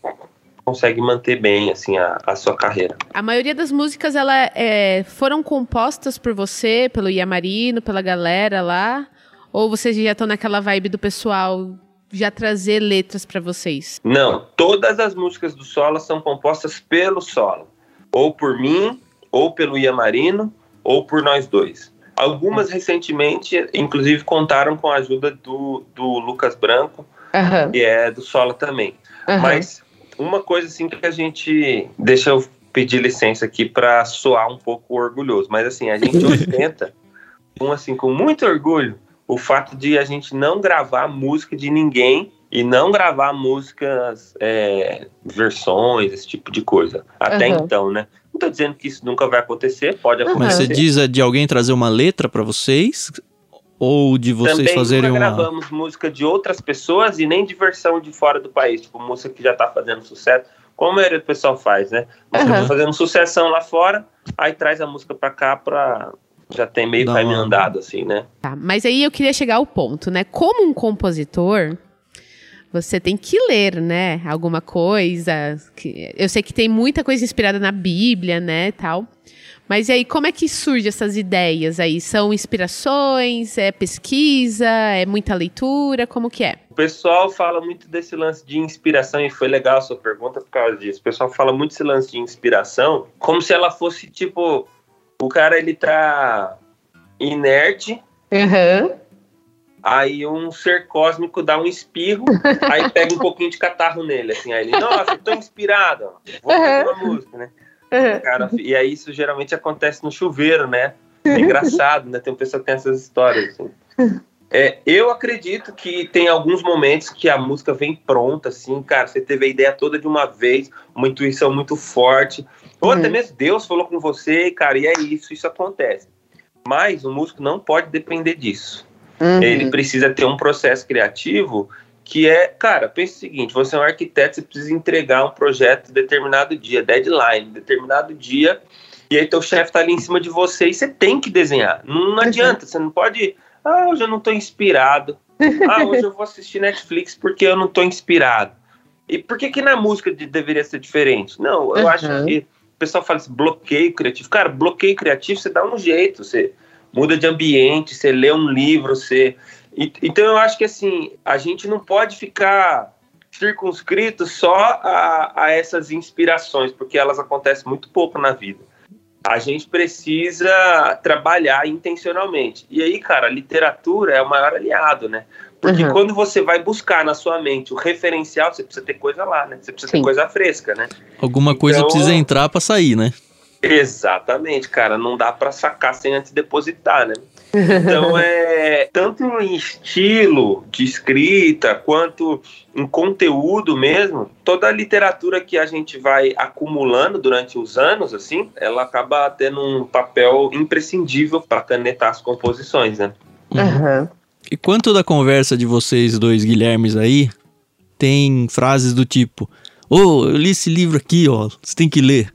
S3: consegue manter bem assim a, a sua carreira.
S2: A maioria das músicas ela é, foram compostas por você, pelo Iamarino, pela galera lá, ou vocês já estão naquela vibe do pessoal já trazer letras para vocês?
S3: Não, todas as músicas do solo são compostas pelo solo, ou por mim, ou pelo Iamarino, ou por nós dois. Algumas recentemente, inclusive, contaram com a ajuda do, do Lucas Branco, uhum. que é do solo também. Uhum. Mas uma coisa assim que a gente. Deixa eu pedir licença aqui para soar um pouco orgulhoso, mas assim, a gente ostenta, com, assim, com muito orgulho, o fato de a gente não gravar música de ninguém e não gravar músicas, é, versões, esse tipo de coisa. Até uhum. então, né? Não tô dizendo que isso nunca vai acontecer, pode acontecer.
S1: Mas você diz é de alguém trazer uma letra para vocês? Ou de vocês
S3: Também
S1: fazerem
S3: nunca uma... gravamos música de outras pessoas e nem de versão de fora do país, tipo música que já tá fazendo sucesso, como a maioria do pessoal faz, né? Música uhum. fazendo sucessão lá fora, aí traz a música pra cá pra... Já tem meio caminho andado, assim, né?
S2: Tá, mas aí eu queria chegar ao ponto, né? Como um compositor, você tem que ler, né? Alguma coisa. Que... Eu sei que tem muita coisa inspirada na Bíblia, né? Tal. Mas e aí, como é que surgem essas ideias aí? São inspirações, é pesquisa, é muita leitura, como que é?
S3: O pessoal fala muito desse lance de inspiração, e foi legal a sua pergunta por causa disso. O pessoal fala muito desse lance de inspiração, como se ela fosse, tipo, o cara, ele tá inerte,
S2: uhum.
S3: Aí um ser cósmico dá um espirro, aí pega um pouquinho de catarro nele, assim, aí ele, nossa, tô inspirado, vou fazer uma música, né? Uhum. Cara, e aí isso geralmente acontece no chuveiro, né? É engraçado, né? Tem uma pessoa que tem essas histórias. Assim. É, eu acredito que tem alguns momentos que a música vem pronta, assim, cara. Você teve a ideia toda de uma vez, uma intuição muito forte. Ou uhum. até mesmo Deus falou com você, cara, e é isso, isso acontece. Mas o músico não pode depender disso. Uhum. Ele precisa ter um processo criativo que é, cara, pense o seguinte, você é um arquiteto, você precisa entregar um projeto determinado dia, deadline, determinado dia, e aí teu chefe tá ali em cima de você e você tem que desenhar. Não, não adianta, você não pode, ah, hoje eu não tô inspirado. Ah, hoje eu vou assistir Netflix porque eu não tô inspirado. E por que que na música de, deveria ser diferente? Não, eu uhum. acho que o pessoal fala assim, bloqueio criativo. Cara, bloqueio criativo, você dá um jeito, você muda de ambiente, você lê um livro, você então eu acho que assim, a gente não pode ficar circunscrito só a, a essas inspirações, porque elas acontecem muito pouco na vida. A gente precisa trabalhar intencionalmente. E aí, cara, a literatura é o maior aliado, né? Porque uhum. quando você vai buscar na sua mente o referencial, você precisa ter coisa lá, né? Você precisa Sim. ter coisa fresca, né?
S1: Alguma então, coisa precisa entrar para sair, né?
S3: Exatamente, cara. Não dá para sacar sem antes depositar, né? Então é tanto em estilo de escrita quanto em conteúdo mesmo, toda a literatura que a gente vai acumulando durante os anos, assim, ela acaba tendo um papel imprescindível para canetar as composições, né?
S1: Uhum. E quanto da conversa de vocês dois Guilhermes aí tem frases do tipo Ô, oh, eu li esse livro aqui, ó. Você tem que ler.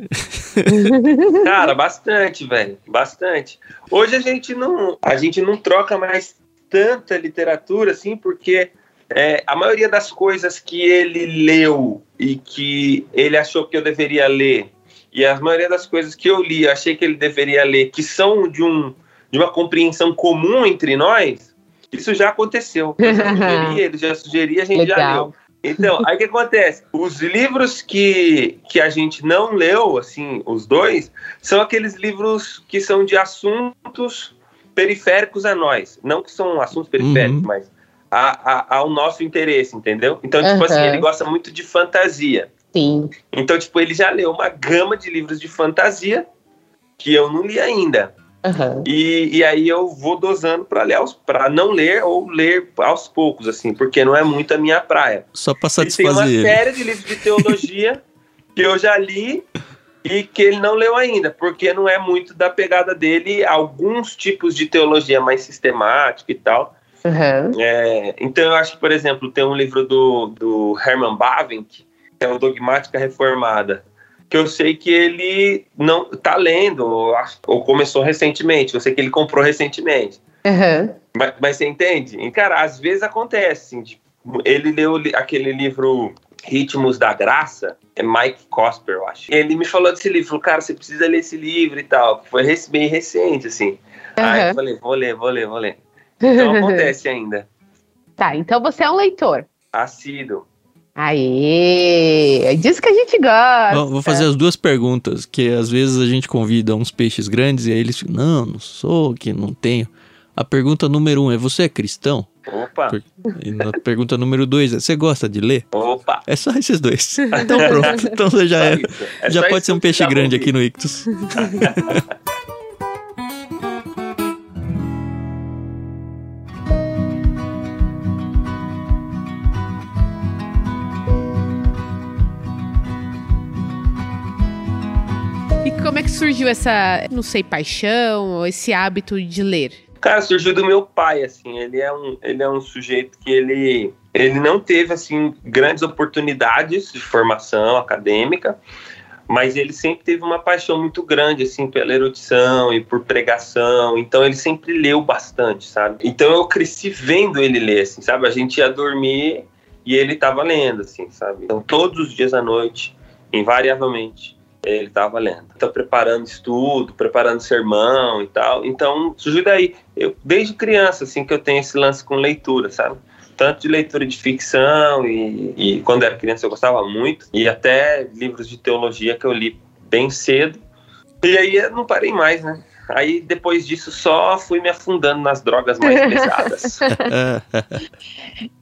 S3: Cara, bastante, velho. Bastante. Hoje a gente não, a gente não troca mais tanta literatura, assim, porque é, a maioria das coisas que ele leu e que ele achou que eu deveria ler, e a maioria das coisas que eu li, achei que ele deveria ler, que são de, um, de uma compreensão comum entre nós, isso já aconteceu. Eu já sugeri, ele já sugeria, a gente Legal. já leu. Então, aí o que acontece? Os livros que, que a gente não leu, assim, os dois, são aqueles livros que são de assuntos periféricos a nós. Não que são assuntos periféricos, uhum. mas a, a, ao nosso interesse, entendeu? Então, tipo
S2: Aham.
S3: assim, ele gosta muito de fantasia.
S2: Sim.
S3: Então, tipo, ele já leu uma gama de livros de fantasia que eu não li ainda.
S2: Aham.
S3: E, e aí eu vou dosando para ler para não ler ou ler aos poucos, assim, porque não é muito a minha praia.
S1: Só pra
S3: E tem uma
S1: satisfazer ele.
S3: série de livros de teologia que eu já li e que ele não leu ainda, porque não é muito da pegada dele alguns tipos de teologia mais sistemática e tal.
S2: Aham.
S3: É, então eu acho que, por exemplo, tem um livro do, do Herman Bavinck, que é o Dogmática Reformada, que eu sei que ele não tá lendo, ou, começou recentemente, eu sei que ele comprou recentemente.
S2: Aham.
S3: Mas, mas você entende? E, cara, às vezes acontece, assim, de- ele leu aquele livro Ritmos da Graça, é Mike Cosper, eu acho. Ele me falou desse livro, falou, cara, você precisa ler esse livro e tal, foi bem recente, assim. Aí eu falei, vou ler, vou ler, vou ler. Então acontece ainda.
S2: Tá, então você é um leitor.
S3: Assíduo.
S2: Aê! É disso que a gente gosta.
S1: Vou vou fazer as duas perguntas, que às vezes a gente convida uns peixes grandes e aí eles ficam, não, não sou, que não tenho. A pergunta número um é, você é cristão?
S3: Opa,
S1: Por- E na pergunta número dois é, você gosta de ler?
S3: opa.
S1: É só esses dois. Então pronto, então você já, é.
S3: É
S1: já pode ser um peixe grande aqui no Ictus.
S2: como é que surgiu essa, não sei, paixão ou esse hábito de ler?
S3: Cara, surgiu do meu pai, assim, ele é um, ele é um sujeito que ele, ele não teve, assim, grandes oportunidades de formação acadêmica, mas ele sempre teve uma paixão muito grande, assim, pela erudição e por pregação, então ele sempre leu bastante, sabe? Então eu cresci vendo ele ler, assim, sabe? A gente ia dormir e ele tava lendo, assim, sabe? Então todos os dias à noite, invariavelmente, ele estava lendo. Tá preparando estudo, preparando sermão e tal. Então, surgiu daí. Eu, desde criança, assim, que eu tenho esse lance com leitura, sabe? Tanto de leitura de ficção e, e quando era criança eu gostava muito. E até livros de teologia que eu li bem cedo. E aí eu não parei mais, né? Aí depois disso só fui me afundando nas drogas mais pesadas.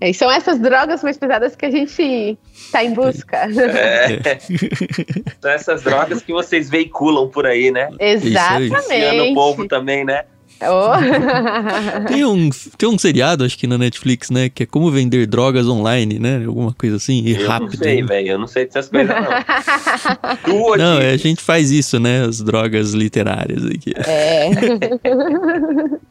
S2: E são essas drogas mais pesadas que a gente tá em busca.
S3: É. São essas drogas que vocês veiculam por aí, né?
S2: Exatamente.
S3: Viciando o povo também, né?
S2: Oh.
S1: Tem um, tem um seriado, acho que na Netflix, né? Que é como vender drogas online, né? Alguma coisa assim, e
S3: eu
S1: rápido.
S3: não sei,
S1: né?
S3: velho. Eu não sei dessas coisas, não. Tu,
S1: Não, é, a gente faz isso, né? As drogas literárias aqui.
S2: É.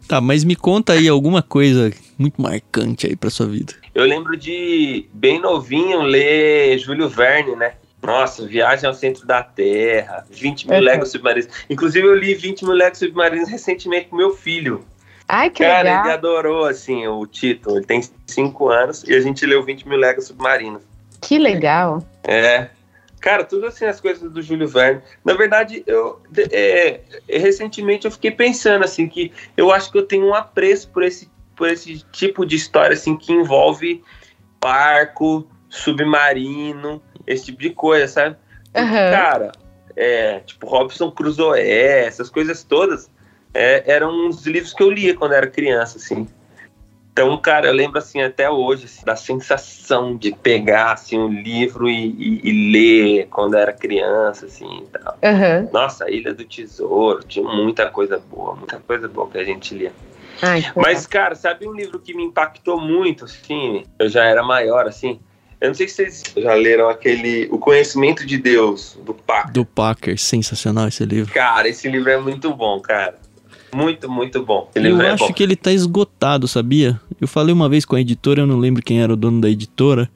S1: Tá, mas me conta aí alguma coisa muito marcante aí pra sua vida.
S3: Eu lembro de, bem novinho, ler Júlio Verne, né? Nossa, Viagem ao Centro da Terra, 20 mil. Legos Submarinos. Inclusive, eu li 20 mil Legos Submarinos recentemente com meu filho.
S2: Ai, que
S3: Cara, ele
S2: legal.
S3: adorou, assim, o título. Ele tem 5 anos e a gente leu 20 mil Legos Submarinos.
S2: Que legal.
S3: É. Cara, tudo assim, as coisas do Júlio Verne. Na verdade, eu é, recentemente eu fiquei pensando assim que eu acho que eu tenho um apreço por esse, por esse tipo de história assim que envolve barco, submarino, esse tipo de coisa, sabe? Porque,
S2: Aham.
S3: Cara, é, tipo Robson Crusoe, essas coisas todas é, eram uns livros que eu lia quando era criança, assim. Então, cara, eu lembro assim até hoje assim, da sensação de pegar assim um livro e, e- e ler quando era criança, assim, e tal.
S2: Aham.
S3: Nossa, Ilha do Tesouro, tinha muita coisa boa, muita coisa boa que a gente lia.
S2: Ai,
S3: Mas, cara, sabe um livro que me impactou muito, assim? Eu já era maior, assim. Eu não sei se vocês já leram aquele O Conhecimento de Deus, do Paco.
S1: Do Packer, sensacional esse livro.
S3: Cara, esse livro é muito bom, cara. Muito, muito bom. Esse
S1: Eu
S3: é
S1: acho
S3: bom.
S1: que ele tá esgotado, sabia? Eu falei uma vez com a editora, eu não lembro quem era o dono da editora.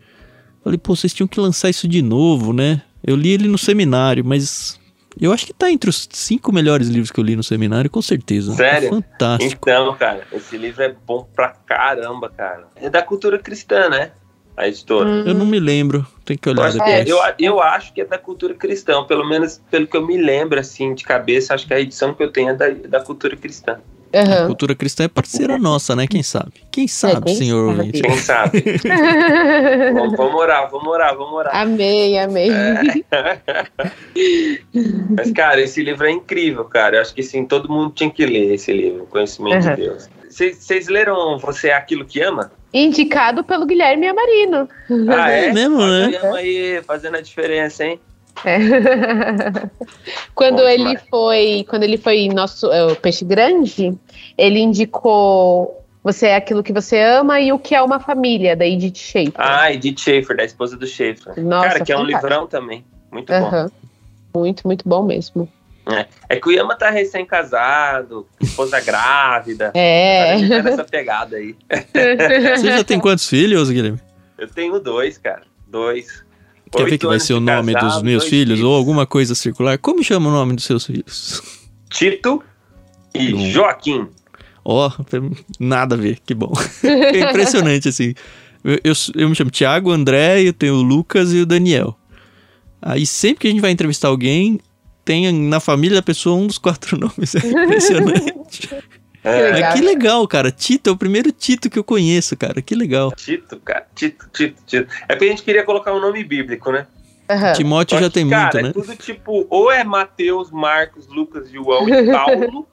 S1: Falei, pô, vocês tinham que lançar isso de novo, né? Eu li ele no seminário, mas eu acho que tá entre os cinco melhores livros que eu li no seminário, com certeza.
S3: Sério?
S1: É fantástico.
S3: Então, cara, esse livro é bom pra caramba, cara. É da cultura cristã, né? A editora.
S2: Hum.
S1: Eu não me lembro, tem que olhar
S3: acho, que
S1: depois.
S3: é, eu, eu acho que é da cultura cristã, pelo menos pelo que eu me lembro, assim, de cabeça, acho que a edição que eu tenho é da, da cultura cristã.
S1: A
S2: Aham.
S1: cultura cristã é parceira nossa, né? Quem sabe? Quem sabe,
S2: quem
S1: senhor
S2: sabe?
S3: Quem sabe? vamos, vamos orar, vamos orar, vamos orar.
S2: amei, amei.
S3: Mas, cara, esse livro é incrível, cara. Eu acho que, sim, todo mundo tinha que ler esse livro, Conhecimento
S2: Uhum.
S3: de Deus. Vocês leram Você é Aquilo que Ama?
S2: Indicado pelo Guilherme Amarino.
S3: Ah, é?
S1: É mesmo, né?
S3: aí, fazendo a diferença, hein?
S2: É. quando
S3: Bom
S2: ele
S3: demais.
S2: foi, quando ele foi nosso o peixe grande, ele indicou você é aquilo que você ama e o que é uma família da Edith Schaefer.
S3: Ah, Edith Schaefer, da esposa do Schaefer.
S2: Nossa,
S3: Cara, que é um
S2: fantástico.
S3: livrão também. Muito bom.
S2: Muito, muito bom mesmo.
S3: É que o Yama tá recém-casado, esposa grávida.
S2: É.
S3: A gente tá nessa pegada aí.
S1: Você já tem quantos filhos, Guilherme?
S3: Eu tenho dois, cara. Dois.
S1: Quer ver que vai ser o nome
S3: casado,
S1: dos meus
S3: dois
S1: filhos ou alguma coisa circular? Como chama o nome dos seus filhos?
S3: Tito e
S1: Hum.
S3: Joaquim.
S1: Ó, nada a ver, que bom. É impressionante, assim. Eu, eu, eu me chamo Thiago, André, eu tenho o Lucas e o Daniel. Aí sempre que a gente vai entrevistar alguém, tem na família da pessoa um dos quatro nomes. É impressionante.
S3: É,
S2: legal.
S1: Que legal, cara. Tito é o primeiro Tito que eu conheço, cara. Que legal.
S3: Tito, cara. Tito, Tito, Tito. É porque a gente queria colocar um nome bíblico, né?
S2: Aham.
S1: Timóteo
S3: Só
S1: já
S3: que,
S1: tem
S3: cara,
S1: muito,
S3: é
S1: né?
S3: tudo tipo, ou é Mateus, Marcos, Lucas, João e Paulo,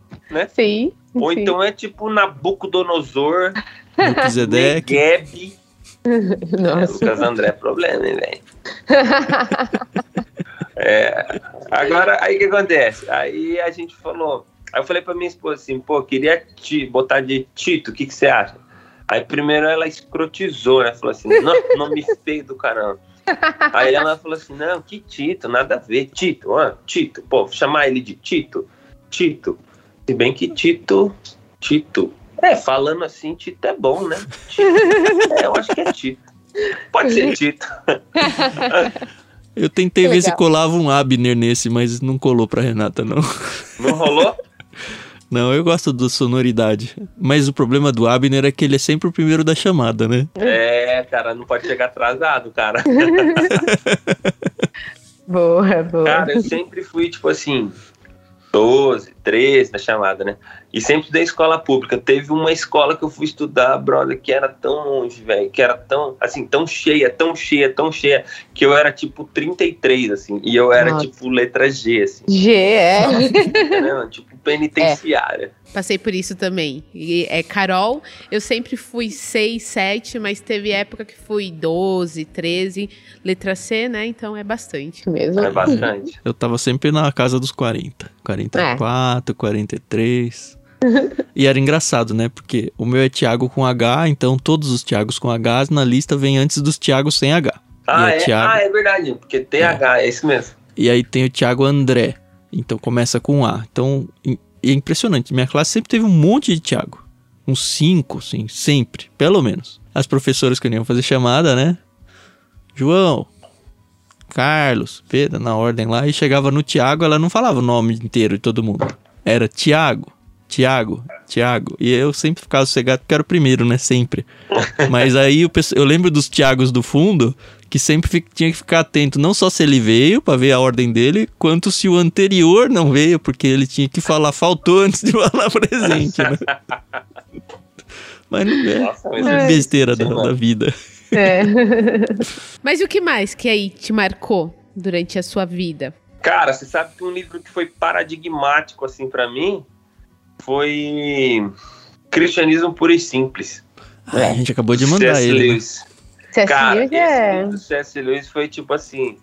S2: Sim.
S3: ou
S2: sim.
S3: então é tipo Nabucodonosor,
S1: Melquisedeque.
S3: Negueb. É,
S2: Nossa.
S3: Lucas André é problema, hein, velho? É, agora, aí o que acontece? Aí a gente falou. Aí eu falei pra minha esposa assim, pô, queria te botar de Tito, o que, que você acha? Aí primeiro ela escrotizou, né? Falou assim, não, nome feio do caramba. Aí ela falou assim, não, que Tito, nada a ver. Tito, ah, Tito, pô, chamar ele de Tito, Tito. Se bem que Tito, Tito. É, falando assim, Tito é bom, né? Tito. É, eu acho que é Tito. Pode ser Tito.
S1: Eu tentei ver se colava um Abner nesse, mas não colou pra Renata, não.
S3: Não rolou?
S1: Não, eu gosto da sonoridade. Mas o problema do Abner é que ele é sempre o primeiro da chamada, né?
S3: É, cara, não pode chegar atrasado, cara.
S2: Boa, boa.
S3: Cara, eu sempre fui, tipo assim, 12, 13 na chamada, né? E sempre da escola pública. Teve uma escola que eu fui estudar, brother, que era tão longe, velho, que era tão, assim, tão cheia, tão cheia, tão cheia, que eu era tipo 33, assim, e eu era
S2: Nossa.
S3: tipo letra G, assim,
S2: G, é.
S3: entendeu? tipo penitenciária.
S2: Passei por isso também. E, é, Carol, eu sempre fui 6, 7, mas teve época que fui 12, 13, letra C, né? Então é bastante. Mesmo.
S3: É bastante.
S1: Eu tava sempre na casa dos 40. 44, 43. E era engraçado, né? Porque o meu é Thiago com H, então todos os Thiagos com H na lista vem antes dos Thiagos sem H.
S3: Ah,
S1: é,
S3: é,
S1: Thiago.
S3: ah, é verdade, porque TH, é isso mesmo.
S1: E aí tem o Thiago André. Então começa com A. Então é impressionante. Minha classe sempre teve um monte de Thiago. Uns cinco, sim, sempre, pelo menos. As professoras queriam fazer chamada, né? João, Carlos, Pedro, na ordem lá. E chegava no Thiago, ela não falava o nome inteiro de todo mundo. Era Thiago, Thiago, Thiago. E eu sempre ficava sossegado porque era o primeiro, né? Sempre. Mas aí pesso- eu lembro dos Thiagos do fundo que sempre tinha que ficar atento, não só se ele veio pra ver a ordem dele, quanto se o anterior não veio, porque ele tinha que falar faltou antes de falar presente, né? Mas não é
S3: Nossa,
S1: uma
S3: é
S1: besteira da, da vida.
S2: É. Mas e o que mais que aí te marcou durante a sua vida?
S3: Cara, você sabe que um livro que foi paradigmático assim pra mim foi Cristianismo Puro e Simples.
S1: Ai, a gente acabou de mandar
S3: C.S.
S1: ele. né?
S2: C.S.
S3: Cara,
S2: Lewis é.
S3: livro do C.S. Lewis foi tipo assim,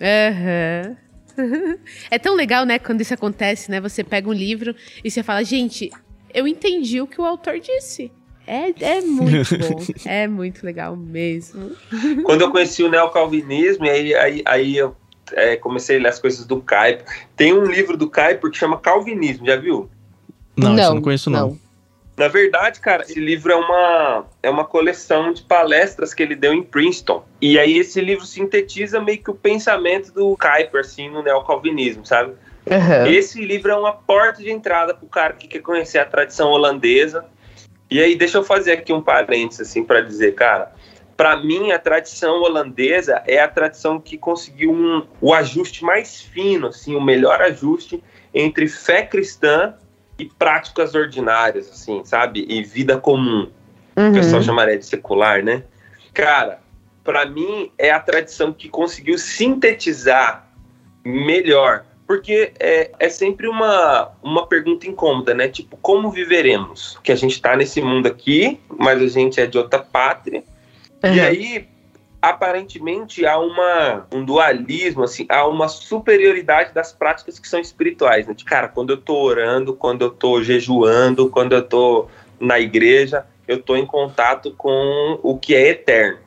S2: Aham. É tão legal, né, quando isso acontece, né? Você pega um livro e você fala, gente, eu entendi o que o autor disse. É, é muito bom. é muito legal mesmo.
S3: quando eu conheci o neocalvinismo, aí, aí, aí eu é, comecei a ler as coisas do Kuyper. Tem um livro do Kuyper que chama Calvinismo, já viu?
S1: Não, isso eu não conheço não.
S3: Na verdade, cara, esse livro é uma, é uma coleção de palestras que ele deu em Princeton. E aí esse livro sintetiza meio que o pensamento do Kuyper, assim, no neocalvinismo, sabe?
S2: Aham.
S3: Esse livro é uma porta de entrada pro cara que quer conhecer a tradição holandesa. E aí, deixa eu fazer aqui um parênteses, assim, para dizer, cara, para mim a tradição holandesa é a tradição que conseguiu um, o ajuste mais fino, assim, o melhor ajuste entre fé cristã e práticas ordinárias, assim, sabe? E vida comum. O pessoal
S2: Uhum.
S3: chamaria de secular, né? Cara, para mim é a tradição que conseguiu sintetizar melhor, porque é, é sempre uma, uma pergunta incômoda, né? Tipo, como viveremos? Que a gente está nesse mundo aqui, mas a gente é de outra pátria. Uhum. E aí, aparentemente, há uma, um dualismo, assim, há uma superioridade das práticas que são espirituais. Né? Cara, quando eu tô orando, quando eu tô jejuando, quando eu tô na igreja, eu tô em contato com o que é eterno.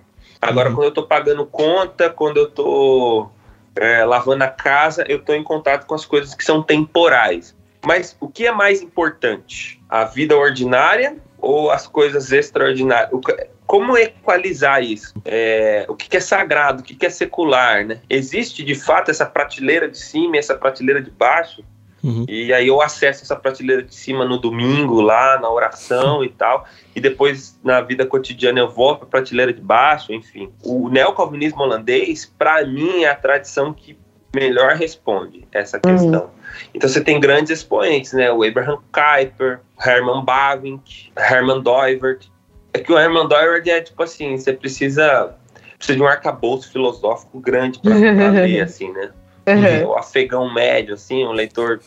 S3: Agora, uhum. quando eu tô pagando conta, quando eu tô é, lavando a casa, eu estou em contato com as coisas que são temporais. Mas o que é mais importante? A vida ordinária ou as coisas extraordinárias? Como equalizar isso? É, o que é sagrado, o que é secular? Né? Existe de fato essa prateleira de cima e essa prateleira de baixo? Uhum. E aí eu acesso essa prateleira de cima no domingo, lá na oração e tal. E depois, na vida cotidiana, eu volto para a prateleira de baixo, enfim. O neocalvinismo holandês, para mim, é a tradição que melhor responde essa uhum. questão. Uhum. Então você tem grandes expoentes, né? O Abraham Kuyper, Herman Bavinck, Herman Doivert. É que o Herman Doivert é tipo assim, você precisa, precisa de um arcabouço filosófico grande para ler, assim, né? Uhum. O afegão médio, assim, um leitor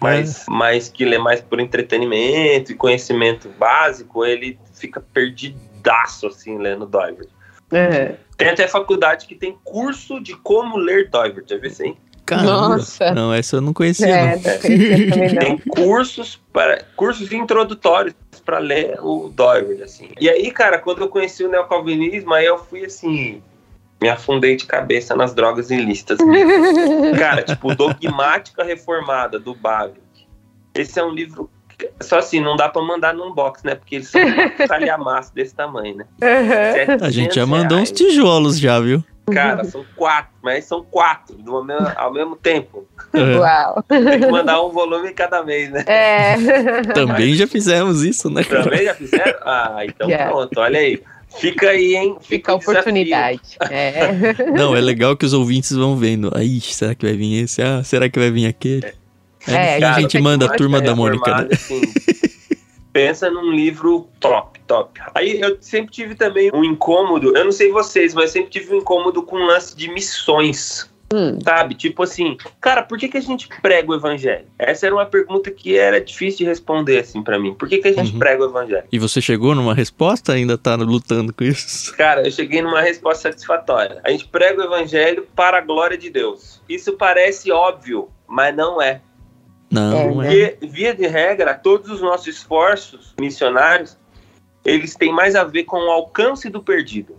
S3: mais, mais que lê mais por entretenimento e conhecimento básico, ele fica perdidaço, assim, lendo Doivert. Uhum. Tem até faculdade que tem curso de como ler Doivert, já viu assim?
S1: Nossa. Não, essa eu não conhecia. É,
S3: não. Tem cursos para cursos introdutórios para ler o Doivert, assim. E aí, cara, quando eu conheci o neocalvinismo, aí eu fui assim, me afundei de cabeça nas drogas ilícitas. Cara, tipo, Dogmática Reformada, do Bavinck. Esse é um livro. Só assim, não dá pra mandar num box, né? Porque eles são calhamaço desse tamanho, né?
S1: A gente já mandou reais. uns tijolos já, viu?
S3: Cara, são quatro, mas são quatro ao mesmo, ao mesmo tempo. É. Uau! Tem que mandar um volume cada mês, né?
S1: É. Também mas, já fizemos isso, né?
S3: Também já fizeram? Ah, então yeah. pronto, olha aí. Fica aí, hein?
S2: Fica, Fica a oportunidade. É.
S1: Não, é legal que os ouvintes vão vendo. Aí, será que vai vir esse? Ah, será que vai vir aquele? É, é a gente manda a turma da Mônica, né? Assim,
S3: pensa num livro top, top. Aí eu sempre tive também um incômodo, eu não sei vocês, mas sempre tive um incômodo com o lance de missões. Hum. Sabe? Tipo assim, cara, por que, que a gente prega o evangelho? Essa era uma pergunta que era difícil de responder, assim, para mim. Por que, que a gente uhum. prega o evangelho?
S1: E você chegou numa resposta? Ainda tá lutando com isso?
S3: Cara, eu cheguei numa resposta satisfatória. A gente prega o evangelho para a glória de Deus. Isso parece óbvio, mas não é.
S1: Não,
S3: é. Porque, via de regra, todos os nossos esforços missionários, eles têm mais a ver com o alcance do perdido.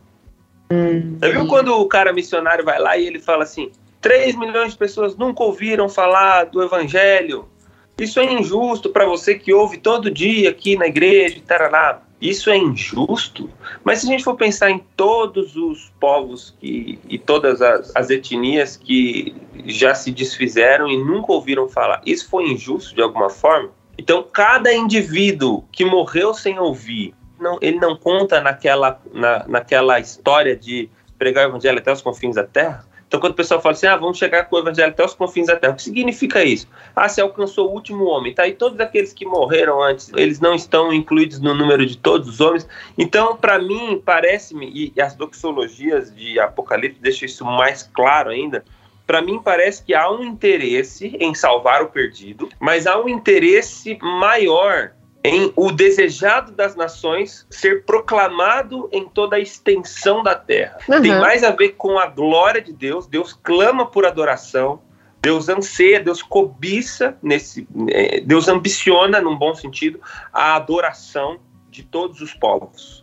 S3: Hum. Você viu quando o cara missionário vai lá e ele fala assim: 3 milhões de pessoas nunca ouviram falar do evangelho. Isso é injusto para você que ouve todo dia aqui na igreja e tarará. Isso é injusto? Mas se a gente for pensar em todos os povos que, e todas as, as etnias que já se desfizeram e nunca ouviram falar, isso foi injusto de alguma forma? Então, cada indivíduo que morreu sem ouvir, não, ele não conta naquela, na, naquela história de pregar o evangelho até os confins da terra? Então, quando o pessoal fala assim, ah, vamos chegar com o evangelho até os confins da terra, o que significa isso? Ah, você alcançou o último homem, tá? E todos aqueles que morreram antes, eles não estão incluídos no número de todos os homens. Então, para mim, parece-me, e as doxologias de Apocalipse deixam isso mais claro ainda, para mim parece que há um interesse em salvar o perdido, mas há um interesse maior em o desejado das nações ser proclamado em toda a extensão da terra. Uhum. Tem mais a ver com a glória de Deus. Deus clama por adoração. Deus anseia, Deus cobiça nesse, é, Deus ambiciona, num bom sentido, a adoração de todos os povos.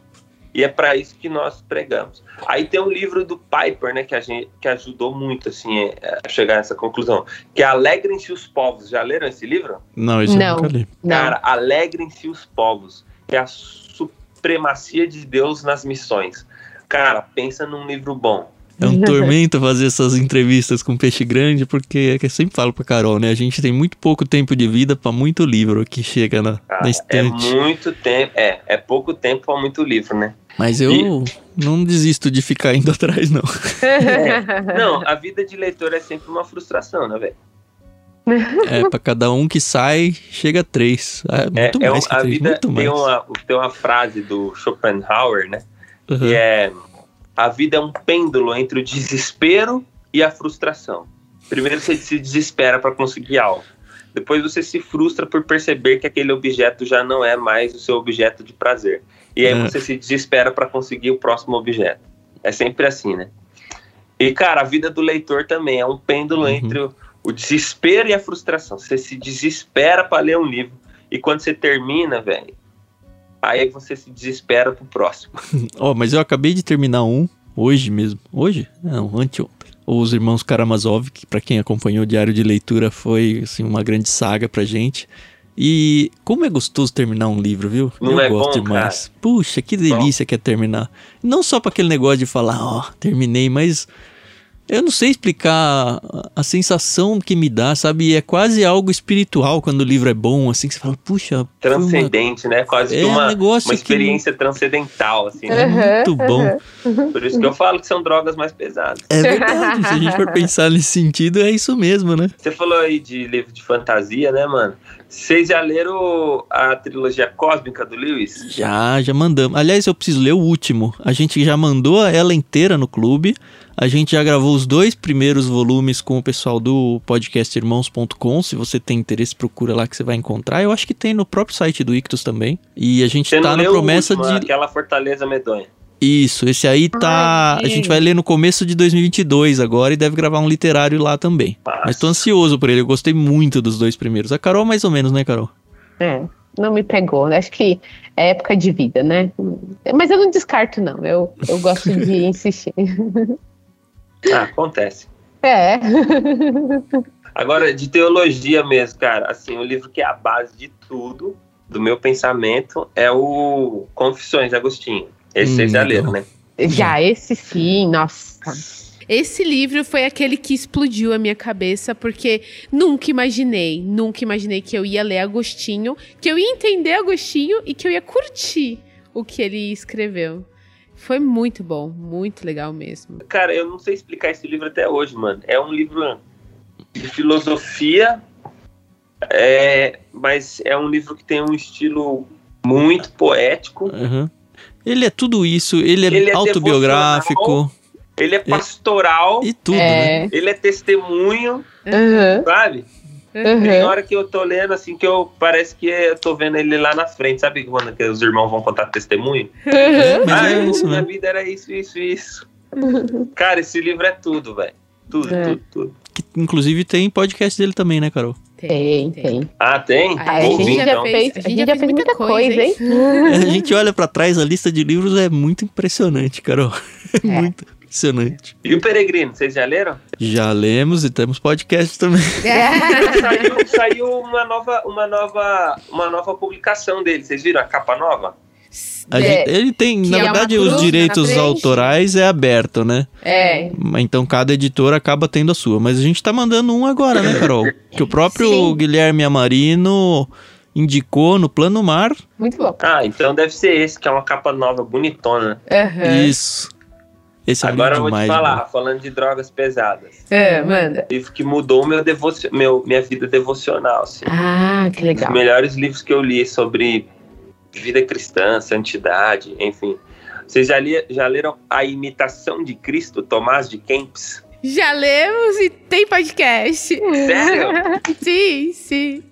S3: E é para isso que nós pregamos. Aí tem um livro do Piper, né, que a gente que ajudou muito assim a chegar a essa conclusão, que é Alegrem-se os povos. Já leram esse livro?
S1: Não, isso não, eu nunca li.
S3: Cara, Alegrem-se os povos, que é a supremacia de Deus nas missões. Cara, pensa num livro bom.
S1: É um tormento fazer essas entrevistas com peixe grande, porque é que eu sempre falo pra Carol, né? A gente tem muito pouco tempo de vida para muito livro que chega na, ah, na é estante.
S3: É muito tempo, é, é pouco tempo para muito livro, né?
S1: Mas eu e... não desisto de ficar indo atrás, não.
S3: É, não, a vida de leitor é sempre uma frustração, né, velho?
S1: É, pra cada um que sai, chega a três. É, muito é, mais é, a três, vida
S3: tem uma, tem uma frase do Schopenhauer, né? Uhum. Que é a vida é um pêndulo entre o desespero e a frustração. Primeiro você se desespera para conseguir algo. Depois você se frustra por perceber que aquele objeto já não é mais o seu objeto de prazer. E aí
S1: É.
S3: você se desespera para conseguir o próximo objeto. É sempre assim, né? E, cara, a vida do leitor também é um pêndulo
S1: Uhum.
S3: entre o, o desespero e a frustração. Você se desespera para ler um livro e quando você termina, velho, aí você se desespera pro próximo.
S1: Ó, mas eu acabei de terminar um, hoje mesmo. Hoje? Não, anteontem. Os Irmãos Karamazov, que pra quem acompanhou o Diário de Leitura foi assim, uma grande saga pra gente. E como é gostoso terminar um livro, viu?
S3: Não
S1: eu
S3: é
S1: gosto
S3: bom,
S1: demais. Puxa, que delícia que é terminar. Não só pra aquele negócio de falar, ó, terminei, mas eu não sei explicar a- sensação que me dá, sabe? É quase algo espiritual quando o livro é bom, assim, que você fala, puxa, foi uma-
S3: Transcendente, né? Quase
S1: É
S3: que
S1: um
S3: uma,
S1: negócio
S3: uma
S1: que-
S3: experiência transcendental, assim, né?
S2: Uhum,
S1: muito bom.
S3: Por isso que eu falo que são drogas mais pesadas.
S1: É verdade, se a gente for pensar nesse sentido, é isso mesmo, né?
S3: Você falou aí de livro de fantasia, né, mano? Vocês já leram a trilogia cósmica do Lewis?
S1: Já, já mandamos. Aliás, eu preciso ler o último. A gente já mandou ela inteira no clube. A gente já gravou os dois primeiros volumes com o pessoal do podcastirmãos.com. Se você tem interesse, procura lá que você vai encontrar. Eu acho que tem no próprio site do Ictus também. E a gente
S3: Você
S1: tá na promessa
S3: último,
S1: de.
S3: aquela Fortaleza Medonha.
S1: Isso, esse aí tá.
S2: Ai,
S1: a gente vai ler no começo de 2022 agora e deve gravar um literário lá também. Mas tô ansioso por ele, eu gostei muito dos dois primeiros. A Carol, mais ou menos, né, Carol?
S4: É, não me pegou. Acho que é época de vida, né? Mas eu não descarto, não. Eu, eu gosto de insistir.
S3: Ah, acontece.
S4: É.
S3: Agora, de teologia mesmo, cara, assim, o livro que é a base de tudo, do meu pensamento, é o Confissões de Agostinho. Esse
S1: Hum,
S3: vocês já leram, né?
S4: Já esse sim, nossa.
S2: Esse livro foi aquele que explodiu a minha cabeça, porque nunca imaginei, nunca imaginei que eu ia ler Agostinho, que eu ia entender Agostinho e que eu ia curtir o que ele escreveu. Foi muito bom, muito legal mesmo.
S3: Cara, eu não sei explicar esse livro até hoje, mano. É um livro de filosofia, é, mas é um livro que tem um estilo muito poético.
S1: Uhum. Ele é tudo isso, ele é,
S3: Ele é
S1: autobiográfico
S3: Ele é pastoral,
S1: e tudo, né?
S4: É.
S3: ele é testemunho,
S4: Uhum,
S3: sabe? Tem
S4: uhum.
S3: hora que eu tô lendo, assim, que eu parece que eu tô vendo ele lá na frente, sabe quando que os irmãos vão contar testemunho?
S1: É, mas
S3: ah,
S1: é isso,
S3: minha
S1: né?
S3: vida era isso, isso, isso. Cara, esse livro é tudo, velho. Tudo,
S4: É.
S3: tudo, tudo.
S1: Que, inclusive tem podcast dele também, né, Carol?
S4: Tem, tem.
S3: Ah, tem?
S2: Ah,
S4: A
S2: a gente já
S3: então.
S2: fez-
S4: a gente já fez muita coisa, hein?
S1: É, a gente olha pra trás, a lista de livros é muito impressionante, Carol. É muito impressionante.
S3: E o Peregrino, vocês já leram?
S1: Já lemos e temos podcast também.
S3: saiu, saiu uma, nova, uma, nova, uma nova publicação dele. Vocês viram a capa nova?
S1: A
S4: É,
S1: gente- ele tem, na
S2: é
S1: verdade, os direitos autorais é aberto, né?
S4: É.
S1: Então cada editora acaba tendo a sua. Mas a gente tá mandando um agora, né, Carol? Que o próprio
S4: Sim.
S1: Guilherme Amarino indicou no Plano Mar.
S4: Muito bom.
S3: Ah, então deve ser esse, que é uma capa nova, bonitona.
S4: Uhum.
S1: Isso. Esse é
S3: Agora eu
S1: lindo
S3: vou te
S1: demais.
S3: falar,
S1: né?
S3: falando de drogas pesadas.
S4: É, manda.
S3: Livro que mudou meu devocio, meu, minha vida devocional. Assim.
S4: Ah, que
S3: Os
S4: legal.
S3: melhores livros que eu li sobre vida cristã, santidade, enfim. Vocês já, li, já leram A Imitação de Cristo, Tomás de Kempis?
S2: Já lemos e tem podcast.
S3: Sério?
S2: sim, sim.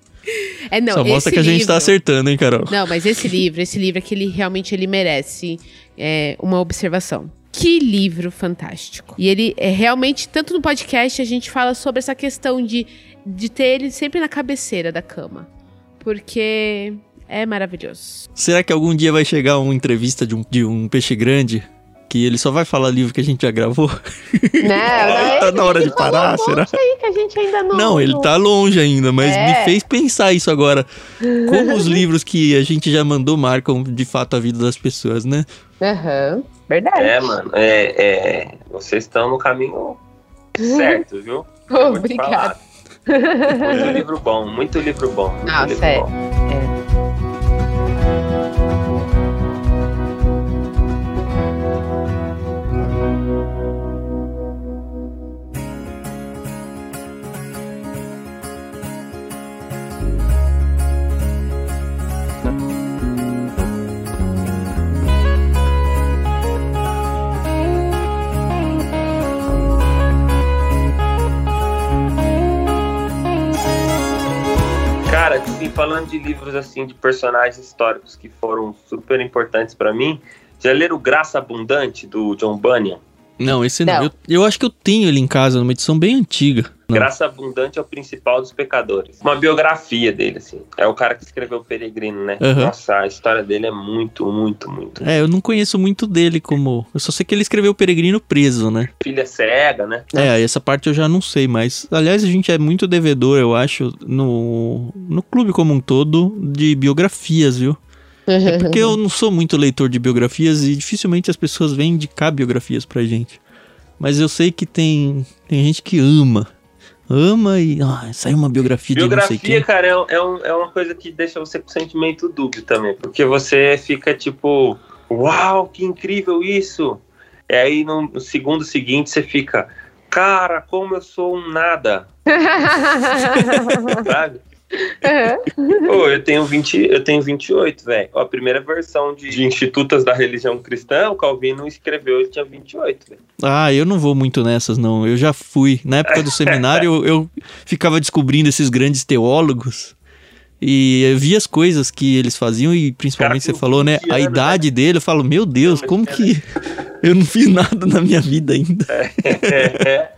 S2: É, não,
S1: Só mostra
S2: esse
S1: que a gente
S2: livro...
S1: tá acertando, hein, Carol?
S2: Não, mas esse livro, esse livro é que ele realmente ele merece é, uma observação. Que livro fantástico. E ele é realmente, tanto no podcast, a gente fala sobre essa questão de, de ter ele sempre na cabeceira da cama. Porque é maravilhoso.
S1: Será que algum dia vai chegar uma entrevista de um, de um peixe grande que ele só vai falar livro que a gente já gravou?
S4: Não,
S1: tá na hora de parar,
S4: um
S1: será?
S4: aí que a gente ainda não.
S1: Não, ele tá longe ainda, mas
S4: É.
S1: me fez pensar isso agora. Como os livros que a gente já mandou marcam de fato a vida das pessoas, né?
S4: Aham. Verdade.
S3: É, mano, é, é, vocês estão no caminho certo, viu?
S4: Obrigada.
S3: Muito livro bom, muito livro bom. Muito
S4: Nossa,
S3: livro
S4: é.
S3: bom. Cara, falando de livros assim de personagens históricos que foram super importantes pra mim, já leram Graça Abundante do John Bunyan?
S1: Não, esse não.
S4: Não.
S1: Eu, eu acho que eu tenho ele em casa, numa edição bem antiga. Não.
S3: Graça Abundante é o principal dos pecadores. Uma biografia dele, assim. É o cara que escreveu o Peregrino, né?
S1: Aham.
S3: Nossa, a história dele é muito, muito, muito.
S1: É, eu não conheço muito dele como. Eu só sei que ele escreveu o Peregrino preso, né?
S3: Filha cega, né?
S1: É, essa parte eu já não sei, mas. Aliás, a gente é muito devedor, eu acho, no, no clube como um todo, de biografias, viu? É porque eu não sou muito leitor de biografias e dificilmente as pessoas vêm indicar biografias pra gente. Mas eu sei que tem, tem gente que ama. Ama e. Ah, saiu uma biografia, de não sei
S3: Biografia,
S1: quem.
S3: cara, é, é, um- é uma coisa que deixa você com sentimento dúbio também. Porque você fica tipo, uau, que incrível isso! E aí no, no segundo seguinte você fica, cara, como eu sou um nada, sabe? Pô, eu tenho 20, eu tenho 28, velho. A primeira versão de, de Institutas da Religião Cristã, o Calvino escreveu, ele tinha 28, velho.
S1: Ah, eu não vou muito nessas, não. Eu já fui. Na época do seminário, eu, eu ficava descobrindo esses grandes teólogos. E eu via as coisas que eles faziam, e principalmente
S3: Cara,
S1: você falou, né?
S3: 20
S1: A
S3: anos,
S1: idade dele, eu falo, meu Deus,
S3: Não,
S1: como que. Eu não fiz nada na minha vida ainda.
S3: É, é, é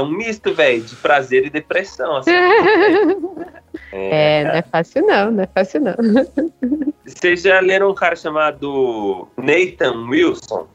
S3: um misto, velho, de prazer e depressão. Assim.
S4: É, não é fácil não, não é fácil não.
S3: Vocês já leram um cara chamado Nathan Wilson?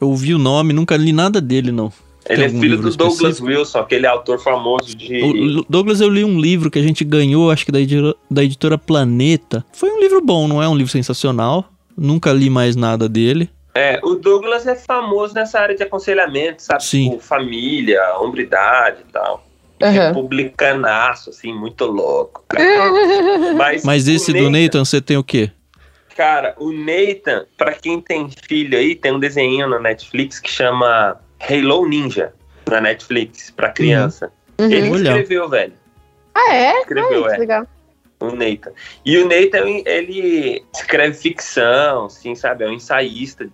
S1: Eu ouvi o nome, nunca li nada dele, não.
S3: Ele
S1: Tem
S3: é filho
S1: livro
S3: do Douglas
S1: específico?
S3: Wilson, aquele autor famoso de.
S1: O Douglas, eu li um livro que a gente ganhou, acho que da editora, da editora Planeta. Foi um livro bom, não é um livro sensacional. Nunca li mais nada dele.
S3: É, o Douglas é famoso nessa área de aconselhamento, sabe?
S1: Sim.
S3: Tipo, família, hombridade e tal.
S4: Aham.
S3: Republicanaço, assim, muito louco. Mas,
S1: Mas esse do Nathan, você tem o quê?
S3: Cara, o Nathan, pra quem tem filho aí, tem um desenho na Netflix que chama Halo Ninja, na Netflix, pra criança. Ele
S4: Uhum.
S1: Olha.
S3: escreveu, velho.
S4: Ah, é?
S3: Escreveu,
S4: Ai,
S3: é.
S4: legal.
S3: O Nathan. E o Nathan, ele escreve ficção, assim, sabe? É um ensaísta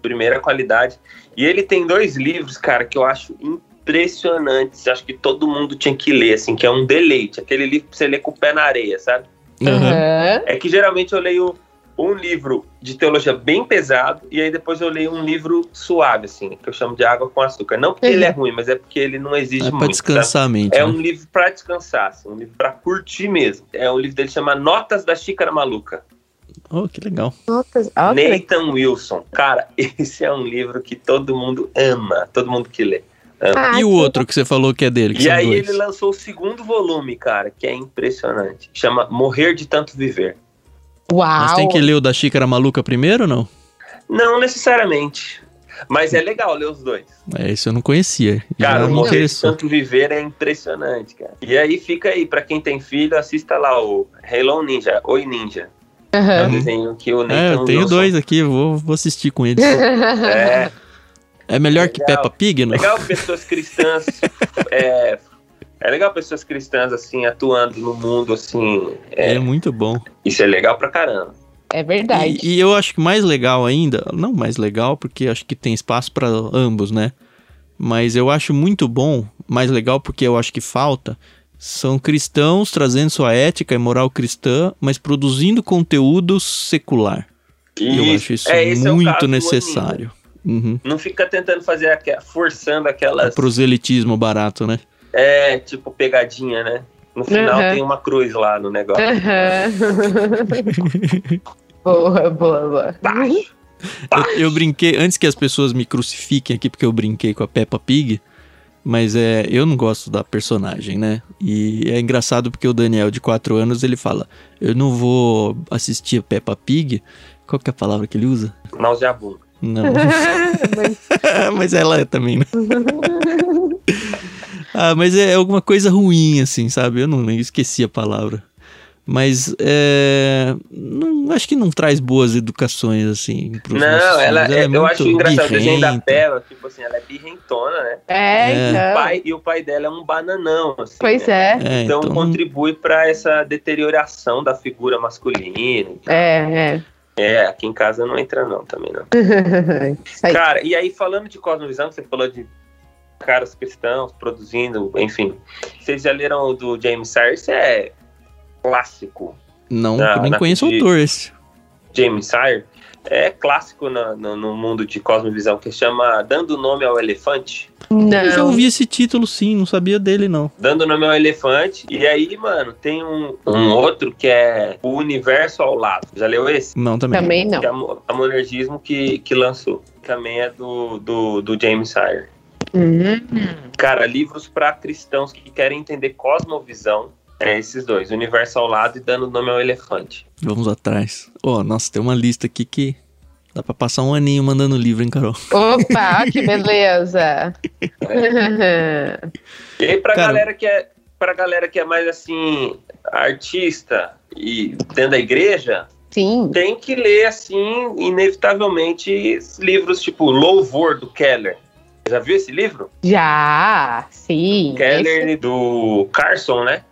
S3: primeira qualidade. E ele tem dois livros, cara, que eu acho impressionantes. Acho que todo mundo tinha que ler, assim, que é um deleite. Aquele livro pra você ler com o pé na areia, sabe?
S1: Aham.
S3: É que geralmente eu leio um livro de teologia bem pesado e aí depois eu leio um livro suave, assim, que eu chamo de água com açúcar. Não porque
S4: Uhum.
S3: ele é ruim, mas é porque ele não exige
S1: É pra
S3: muito.
S1: descansar a mente.
S3: É
S1: né?
S3: um livro pra descansar, assim, um livro pra curtir mesmo. É um livro dele que chama Notas da Xícara Maluca.
S1: Oh, que legal.
S4: Notas- que.
S3: Nathan Wilson. Cara, esse é um livro que todo mundo ama, todo mundo que lê.
S4: Ah,
S1: e o outro que você falou que é dele? Que
S3: E aí
S1: dois.
S3: ele lançou o segundo volume, cara, que é impressionante. Chama Morrer de Tanto Viver.
S4: Uau.
S1: Mas tem que ler o da Xícara Maluca primeiro ou não?
S3: Não necessariamente. Mas é legal ler os dois.
S1: É, isso eu não conhecia.
S3: Cara, o Morrer de. Tanto Viver é impressionante, cara. E aí fica aí, pra quem tem filho, assista lá o Hello Ninja, Oi Ninja. É um desenho que o Nathan
S1: É, eu tenho
S3: Wilson-
S1: dois aqui, vou, vou assistir com eles.
S3: É,
S1: É melhor que
S3: Legal.
S1: Peppa Pig, não?
S3: legal pessoas cristãs. é, é legal pessoas cristãs, assim, atuando no mundo, assim.
S1: É,
S3: é,
S1: muito bom.
S3: Isso é legal pra caramba.
S4: É verdade.
S1: E, e eu acho que mais legal ainda, não mais legal, porque acho que tem espaço pra ambos, né? Mas eu acho muito bom, mais legal porque eu acho que falta, são cristãos trazendo sua ética e moral cristã, mas produzindo conteúdo secular. E eu acho isso
S3: é, é
S1: muito
S3: do
S1: necessário. Uhum.
S3: Não fica tentando fazer, aque- forçando aquelas.
S1: Proselitismo barato, né?
S3: É, tipo, pegadinha, né? No final
S4: Uhum.
S3: tem uma cruz lá no negócio.
S4: Aham. boa, boa, boa.
S3: Baixo.
S1: Eu, eu brinquei, antes que as pessoas me crucifiquem aqui, porque eu brinquei com a Peppa Pig, mas é, eu não gosto da personagem, né? E é engraçado porque o Daniel, de 4 anos, ele fala: Eu não vou assistir a Peppa Pig. Qual que é a palavra que ele usa?
S3: Nauseabum.
S1: Não.
S4: Mas-
S1: mas ela é também, né? ah, mas é alguma coisa ruim, assim, sabe? Eu não eu esqueci a palavra. Mas é, não, acho que não traz boas educações, assim. pros
S3: Não, ela,
S1: filhos.
S3: é, eu acho engraçado. O desenho da. Peppa, tipo assim, ela é birrentona, né?
S4: É,
S1: É.
S3: O
S4: então.
S3: pai, e o pai dela é um bananão, assim.
S4: Pois
S3: né?
S4: é.
S1: É,
S3: Então,
S1: então,
S3: contribui pra essa deterioração da figura masculina.
S4: É,
S3: É, aqui em casa não entra não, também não.
S4: é.
S3: Cara, e aí falando de cosmovisão, você falou de caras cristãos produzindo, enfim. Vocês já leram o do James Sayers? É clássico.
S1: Não,
S3: Na-
S1: nem
S3: na-
S1: conheço o autor esse.
S3: James Sire é clássico na- no, no mundo de cosmovisão que chama Dando Nome ao Elefante.
S1: Eu já
S4: Não.
S1: ouvi esse título sim, não sabia dele não.
S3: Dando Nome ao Elefante. E aí, mano, tem um, um outro que é O Universo ao Lado. Já leu esse?
S1: Não, também.
S4: Também não.
S3: Que é o a Monergismo que, que lançou. Também é do, do, do James Sire.
S4: Hum.
S3: Cara, livros para cristãos que querem entender cosmovisão. É esses dois, Universo ao Lado e Dando Nome ao Elefante.
S1: Vamos atrás. Ó, nossa, tem uma lista aqui que dá pra passar um aninho mandando livro, hein, Carol?
S4: Opa, que beleza.
S3: E aí, pra
S1: Cara-
S3: galera que é pra galera que é mais assim, artista e dentro da igreja,
S4: Sim.
S3: tem que ler assim, inevitavelmente, livros tipo Louvor do Keller. Já viu esse livro?
S4: Já, sim.
S3: Keller do Carson, né?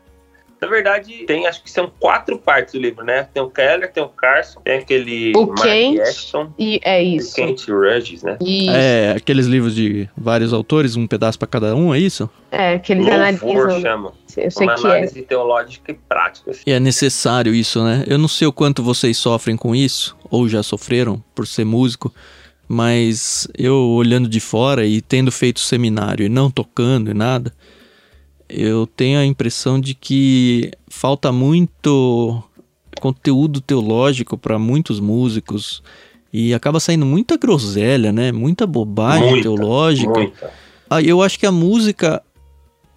S3: Na verdade, tem, acho que são quatro partes do livro, né? Tem o Keller, tem o Carson, tem aquele
S4: O
S3: Mark
S4: Kent.
S3: Ashton,
S4: E é
S3: o
S4: isso.
S3: Kent Rudges, né?
S4: Isso.
S1: É, aqueles livros de vários autores, um pedaço pra cada um, é isso?
S4: É, que eles
S3: Louvor
S4: analisam.
S3: chama.
S4: Eu sei
S3: Uma
S4: que é.
S3: análise teológica e prática. assim.
S1: E é necessário isso, né? Eu não sei o quanto vocês sofrem com isso, ou já sofreram por ser músico, mas eu olhando de fora e tendo feito seminário e não tocando e nada, eu tenho a impressão de que falta muito conteúdo teológico para muitos músicos e acaba saindo muita groselha, né? Muita bobagem
S3: Muita,
S1: teológica.
S3: Muita.
S1: Ah, eu acho que a música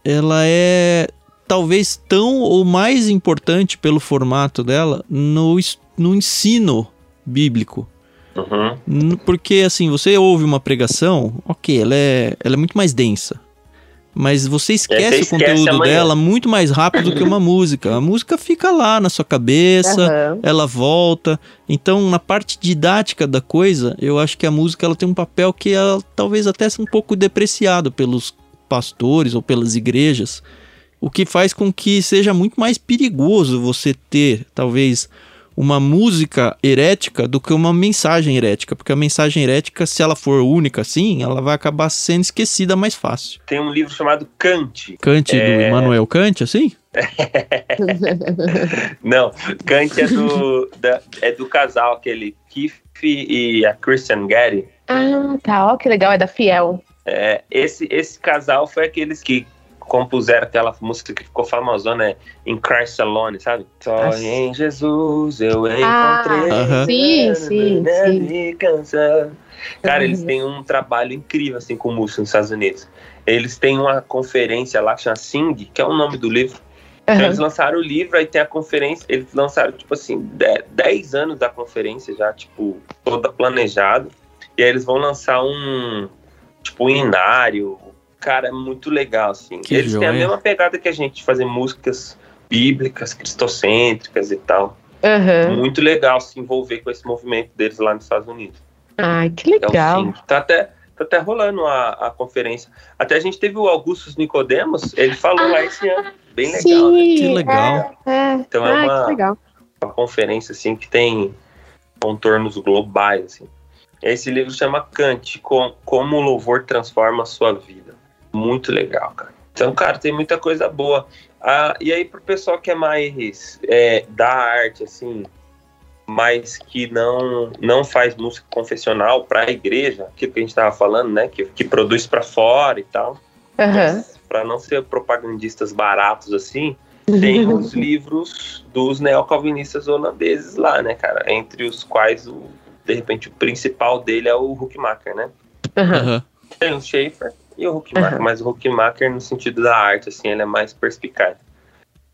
S1: ela é talvez tão ou mais importante pelo formato dela no, no ensino bíblico.
S3: Uhum.
S1: Porque assim, você ouve uma pregação, ok, ela é, ela é muito mais densa. Mas você esquece o
S3: esquece
S1: conteúdo
S3: amanhã.
S1: dela muito mais rápido que uma música. A música fica lá na sua cabeça,
S4: Aham.
S1: ela volta. Então, na parte didática da coisa, eu acho que a música ela tem um papel que ela, talvez até seja um pouco depreciado pelos pastores ou pelas igrejas, o que faz com que seja muito mais perigoso você ter, talvez, uma música herética do que uma mensagem herética, porque a mensagem herética, se ela for única assim, ela vai acabar sendo esquecida mais fácil.
S3: Tem um livro chamado Kant.
S1: Kant do
S3: É.
S1: Immanuel Kant, assim?
S3: Não, Kant é do, da- é do casal, aquele Keith e a Christian Getty.
S4: ah, tá. Ó, que legal. É da Fiel.
S3: É, esse, esse casal foi aqueles que compuseram aquela música que ficou famosona né, em Christ Alone, sabe? Só
S4: Ah,
S3: em Jesus eu
S4: Ah,
S3: encontrei.
S1: Aham.
S4: sim, sim, sim.
S3: me cansar. Cara, eles têm um trabalho incrível assim com música nos Estados Unidos. Eles têm uma conferência lá que chama Sing, que é o nome do livro. Então,
S4: Aham.
S3: eles lançaram o livro, aí tem a conferência. Eles lançaram, tipo assim, 10 anos da conferência já, tipo, toda planejada. E aí eles vão lançar um, tipo, um inário. Cara, é muito legal, assim.
S1: Que
S3: eles têm a
S1: joia.
S3: mesma pegada que a gente, de fazer músicas bíblicas, cristocêntricas e tal.
S4: Aham.
S3: Muito legal se envolver com esse movimento deles lá nos Estados Unidos.
S4: Ai, que
S3: É
S4: legal.
S3: Sing. Tá até, tá até rolando a, a conferência. Até a gente teve o Augustus Nicodemos, ele falou lá esse ano. Bem legal, né?
S4: Sim.
S1: Que legal.
S4: É, é.
S3: Então é
S4: Ai,
S3: uma- uma conferência assim que tem contornos globais assim. Esse livro chama Kant, Com- como o louvor transforma a sua vida. Muito legal, cara. Então, cara, tem muita coisa boa. Ah, e aí pro pessoal que é mais é, da arte assim, mas que não não faz música confessional para a igreja, aquilo que a gente tava falando, né, que, que produz para fora e tal.
S4: Aham.
S3: Para não ser propagandistas baratos assim, tem os livros dos neocalvinistas holandeses lá, né, cara? Entre os quais, o, de repente, o principal dele é o Huckmacher, né?
S4: Aham.
S3: Tem o Schaefer e o Huckmacher,
S4: Aham.
S3: mas o Huckmacher, no sentido da arte, assim, ele é mais perspicaz.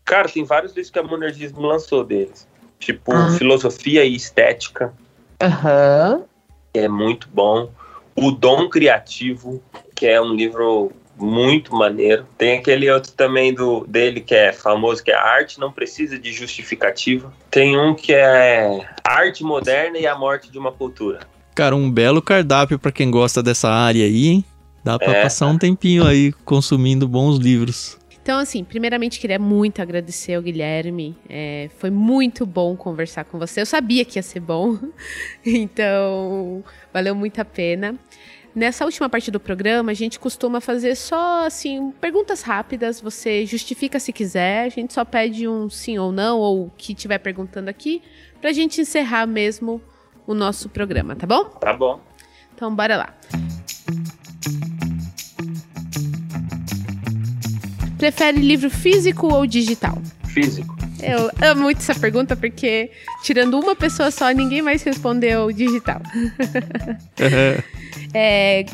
S3: Cara, tem vários livros que a Monergismo lançou deles. Tipo,
S4: Ah.
S3: Filosofia e Estética,
S4: Aham.
S3: que é muito bom. O Dom Criativo, que é um livro muito maneiro. Tem aquele outro também do dele que é famoso, que é A Arte Não Precisa de Justificativa. Tem um que é Arte Moderna e a Morte de uma Cultura.
S1: Cara, um belo cardápio pra quem gosta dessa área aí, hein? Dá pra
S3: É.
S1: passar um tempinho aí consumindo bons livros.
S2: Então, assim, primeiramente queria muito agradecer ao Guilherme. É, foi muito bom conversar com você. Eu sabia que ia ser bom, então valeu muito a pena. Nessa última parte do programa, a gente costuma fazer só, assim, perguntas rápidas. Você justifica se quiser. A gente só pede um sim ou não, ou o que estiver perguntando aqui, pra gente encerrar mesmo o nosso programa, tá bom?
S3: Tá bom.
S2: Então, bora lá. Prefere livro físico ou digital?
S3: Físico.
S2: Eu amo muito essa pergunta porque, tirando uma pessoa só, ninguém mais respondeu digital. É,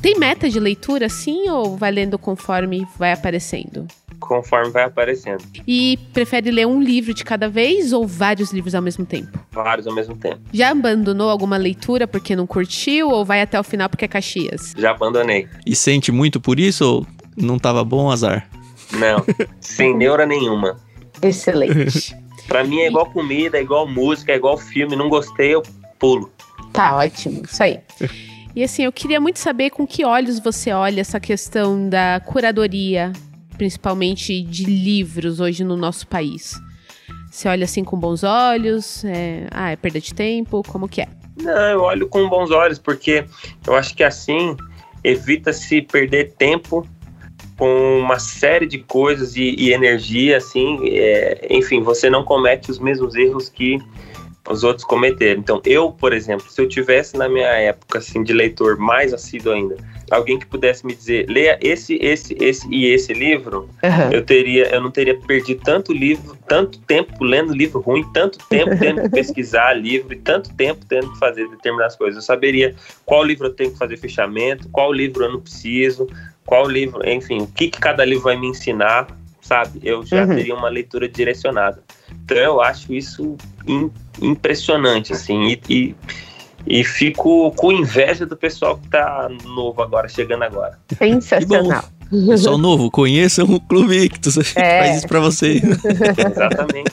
S2: tem meta de leitura, sim, ou vai lendo conforme vai aparecendo?
S3: Conforme vai aparecendo.
S2: E prefere ler um livro de cada vez ou vários livros ao mesmo tempo?
S3: Vários ao mesmo tempo.
S2: Já abandonou alguma leitura porque não curtiu ou vai até o final porque é Caxias?
S3: Já abandonei.
S1: E sente muito por isso ou não tava bom, azar?
S3: Não. sem neura nenhuma.
S4: Excelente.
S3: Pra mim é igual comida, é igual música, é igual filme. Não gostei, eu pulo.
S4: Tá ótimo, isso aí.
S2: E assim, eu queria muito saber com que olhos você olha essa questão da curadoria, principalmente de livros hoje no nosso país. Você olha assim com bons olhos? É... Ah, é perda de tempo? Como que é?
S3: Não, eu olho com bons olhos, porque eu acho que assim evita-se perder tempo com uma série de coisas e, e energia, assim, é, enfim, você não comete os mesmos erros que os outros cometeram. Então, eu, por exemplo, se eu tivesse na minha época, assim, de leitor mais assíduo ainda, alguém que pudesse me dizer, leia esse, esse, esse e esse livro,
S4: Aham.
S3: eu teria, eu não teria perdido tanto livro, tanto tempo lendo livro ruim, tanto tempo tendo que pesquisar livro e tanto tempo tendo que fazer determinadas coisas. Eu saberia qual livro eu tenho que fazer fechamento, qual livro eu não preciso, qual livro, enfim, o que, que cada livro vai me ensinar, sabe? Eu já
S4: Uhum.
S3: teria uma leitura direcionada. Então eu acho isso im- impressionante, assim, e, e, e fico com inveja do pessoal que tá novo agora, chegando agora.
S4: Sensacional.
S1: Pessoal novo, conheçam o Clube Ictus. A gente
S4: É.
S1: faz isso pra você.
S3: Exatamente.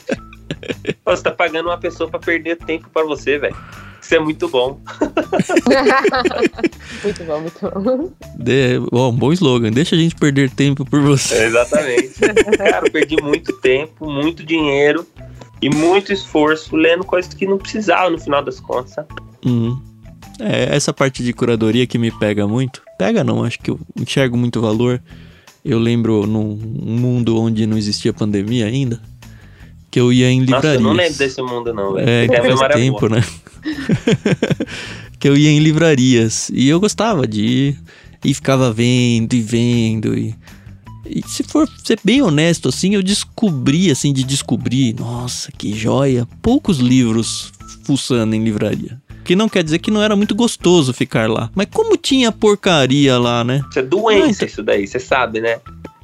S3: Você tá pagando uma pessoa pra perder tempo pra você, velho. Isso é muito bom.
S4: muito bom, muito bom.
S1: De... Um bom slogan. Deixa a gente perder tempo por você.
S3: Exatamente. Cara, eu perdi muito tempo, muito dinheiro e muito esforço lendo coisas que não precisava no final das contas, sabe?
S1: Uhum. É, essa parte de curadoria que me pega muito. Pega não, acho que eu enxergo muito valor. Eu lembro num mundo onde não existia pandemia ainda, que eu ia em
S3: Nossa,
S1: livrarias.
S3: eu não lembro desse mundo, não, velho.
S1: É,
S3: Tem a
S1: faz tempo,
S3: boa.
S1: né? que eu ia em livrarias e eu gostava de ir e ficava vendo e vendo e, e se for ser bem honesto assim, eu descobri assim de descobrir, nossa, que joia, poucos livros fuçando em livraria. Que não quer dizer que não era muito gostoso ficar lá. Mas como tinha porcaria lá, né?
S3: Isso é doença,
S1: Ah, então-
S3: isso daí, você sabe, né?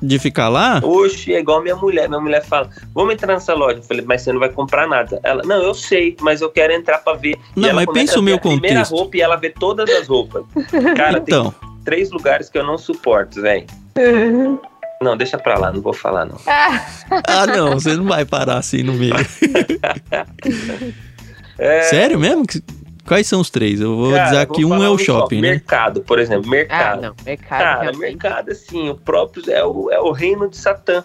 S1: De ficar lá?
S3: Oxe, é igual minha mulher. Minha mulher fala: Vamos entrar nessa loja. Eu falei, mas você não vai comprar nada. Ela, não, eu sei, mas eu quero entrar pra ver.
S1: Não, mas pensa o meu
S3: a primeira
S1: contexto.
S3: roupa e ela vê todas as roupas. Cara,
S1: Então,
S3: tem três lugares que eu não suporto, velho. Não, deixa pra lá, não vou falar, não.
S1: ah não, você não vai parar assim no meio.
S3: É,
S1: Sério mesmo? Que- Quais são os três? Eu vou
S3: cara,
S1: dizer
S3: vou
S1: um é o
S3: só.
S1: shopping, né?
S3: Mercado, por exemplo,
S4: Ah,
S3: mercado.
S4: não, mercado.
S3: Cara,
S4: realmente.
S3: mercado, assim, o próprio é o, é o reino de Satã.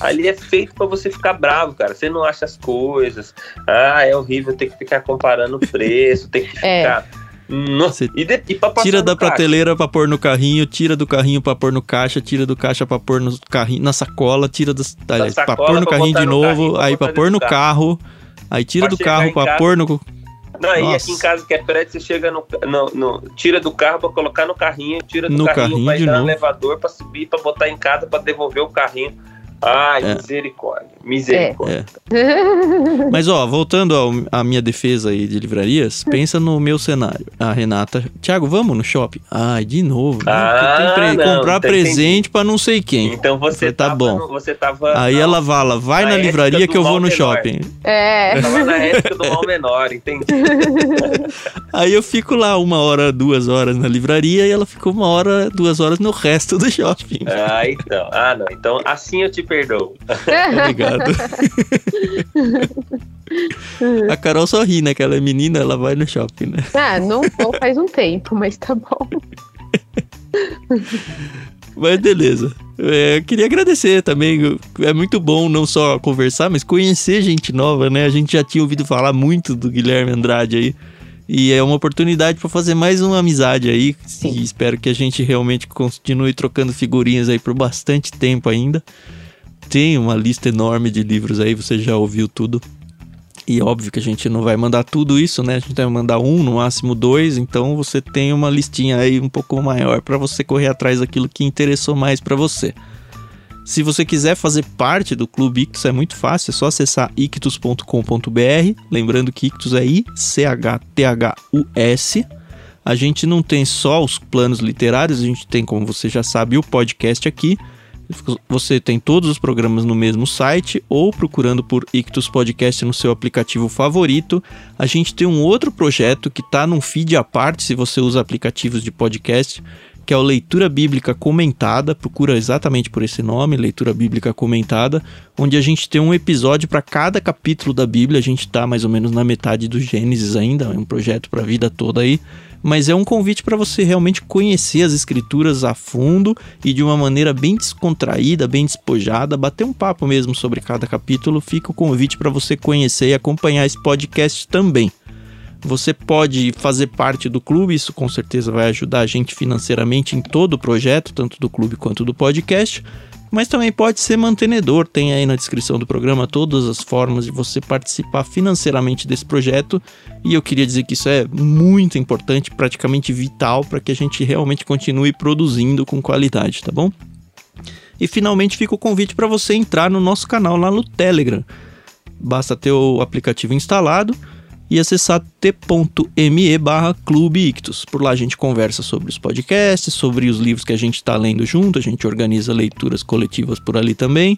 S3: Ali é feito pra você ficar bravo, cara. Você não acha as coisas. Ah, é horrível ter que ficar comparando o preço, ter que
S4: É.
S3: ficar. Nossa,
S1: Você
S3: e, de, e pra passar
S1: Tira da
S3: caixa?
S1: prateleira pra pôr no carrinho, tira do carrinho pra pôr no caixa, tira do caixa pra pôr no carrinho, na sacola, tira das, aliás, pra
S3: sacola
S1: pôr no
S3: pra
S1: carrinho de
S3: no
S1: novo,
S3: carrinho,
S1: aí pra pôr no
S3: do
S1: carro, aí tira
S3: Pra
S1: do carro
S3: casa-
S1: pôr no.
S3: Não,
S1: Nossa.
S3: aqui em casa que é prédio, você chega no, no, no- Tira do carro pra colocar no carrinho, tira do
S1: No
S3: carrinho,
S1: carrinho
S3: vai dar no elevador pra subir, pra botar em casa, pra devolver o carrinho. Ai,
S1: É.
S3: misericórdia. Misericórdia.
S1: Mas ó, voltando ao- à minha defesa aí de livrarias, pensa no meu cenário. A Renata, Thiago, vamos no shopping? Ai, de novo. né?
S3: Ah,
S1: pre-
S3: não,
S1: comprar
S3: tá,
S1: presente pra não sei quem.
S3: Então você
S1: Falei, tá
S3: tava
S1: bom.
S3: no- você tava.
S1: Aí
S3: não,
S1: ela fala, vai
S3: na
S1: na livraria que eu vou no
S3: menor.
S1: shopping.
S4: É.
S3: Tava na época do mal menor, entendi.
S1: Aí eu fico lá uma hora, duas horas na livraria e ela ficou uma hora, duas horas no resto do shopping.
S3: Ah, então. Ah, não. Então assim eu te perdoo.
S1: Obrigado. A Carol só ri, né? Que ela é menina, ela vai no shopping, né?
S4: Ah, não vou faz um tempo, mas tá bom.
S1: Mas beleza. É, eu queria agradecer também. É muito bom não só conversar, mas conhecer gente nova, né? A gente já tinha ouvido falar muito do Guilherme Andrade aí. E é uma oportunidade para fazer mais uma amizade aí.
S4: Sim.
S1: E espero que a gente realmente continue trocando figurinhas aí por bastante tempo ainda. Tem uma lista enorme de livros aí, você já ouviu tudo. E óbvio que a gente não vai mandar tudo isso, né? A gente vai mandar um, no máximo dois. Então você tem uma listinha aí um pouco maior para você correr atrás daquilo que interessou mais para você. Se você quiser fazer parte do Clube Ictus, é muito fácil, é só acessar ictus.com.br. Lembrando que Ictus é I-C-H-T-H-U-S. A gente não tem só os planos literários, a gente tem, como você já sabe, o podcast aqui. Você tem todos os programas no mesmo site ou procurando por Ictus Podcast no seu aplicativo favorito. A gente tem um outro projeto que está num feed à parte se você usa aplicativos de podcast que é o Leitura Bíblica Comentada, procura exatamente por esse nome, Leitura Bíblica Comentada, onde a gente tem um episódio para cada capítulo da Bíblia, a gente está mais ou menos na metade do Gênesis ainda, é um projeto para a vida toda aí, mas é um convite para você realmente conhecer as escrituras a fundo e de uma maneira bem descontraída, bem despojada, bater um papo mesmo sobre cada capítulo. Fica o convite para você conhecer e acompanhar esse podcast também. Você pode fazer parte do clube, isso com certeza vai ajudar a gente financeiramente em todo o projeto, tanto do clube quanto do podcast. Mas também pode ser mantenedor, tem aí na descrição do programa todas as formas de você participar financeiramente desse projeto. E eu queria dizer que isso é muito importante, praticamente vital, para que a gente realmente continue produzindo com qualidade, tá bom? E finalmente fica o convite para você entrar no nosso canal lá no Telegram. Basta ter o aplicativo instalado e acessar t.me barra Clube Ictus. Por lá a gente conversa sobre os podcasts, sobre os livros que a gente está lendo junto, a gente organiza leituras coletivas por ali também.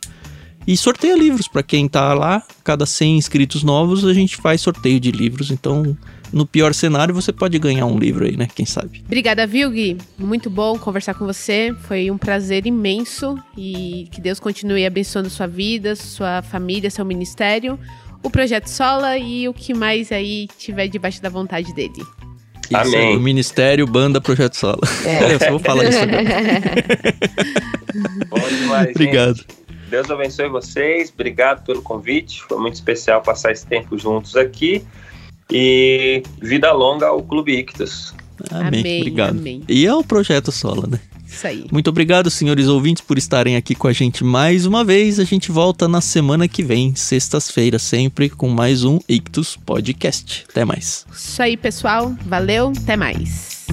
S1: E sorteia livros para quem está lá. Cada 100 inscritos novos a gente faz sorteio de livros. Então, no pior cenário, você pode ganhar um livro aí, né? Quem sabe.
S2: Obrigada, Vilgui. Muito bom conversar com você. Foi um prazer imenso. E que Deus continue abençoando sua vida, sua família, seu ministério o Projeto Sola e o que mais aí tiver debaixo da vontade dele.
S1: Isso, Amém. O Ministério, Banda, Projeto Sola. É. Eu só vou falar isso agora.
S3: Bom demais,
S1: Obrigado.
S3: Gente. Deus abençoe vocês. Obrigado pelo convite. Foi muito especial passar esse tempo juntos aqui. E vida longa ao Clube Ictus.
S1: Amém. amém Obrigado. Amém. E é o Projeto Sola, né?
S2: Isso aí.
S1: Muito obrigado, senhores ouvintes, por estarem aqui com a gente mais uma vez. A gente volta na semana que vem, sextas-feiras, sempre com mais um Ictus Podcast. Até mais.
S2: Isso aí, pessoal. Valeu, até mais.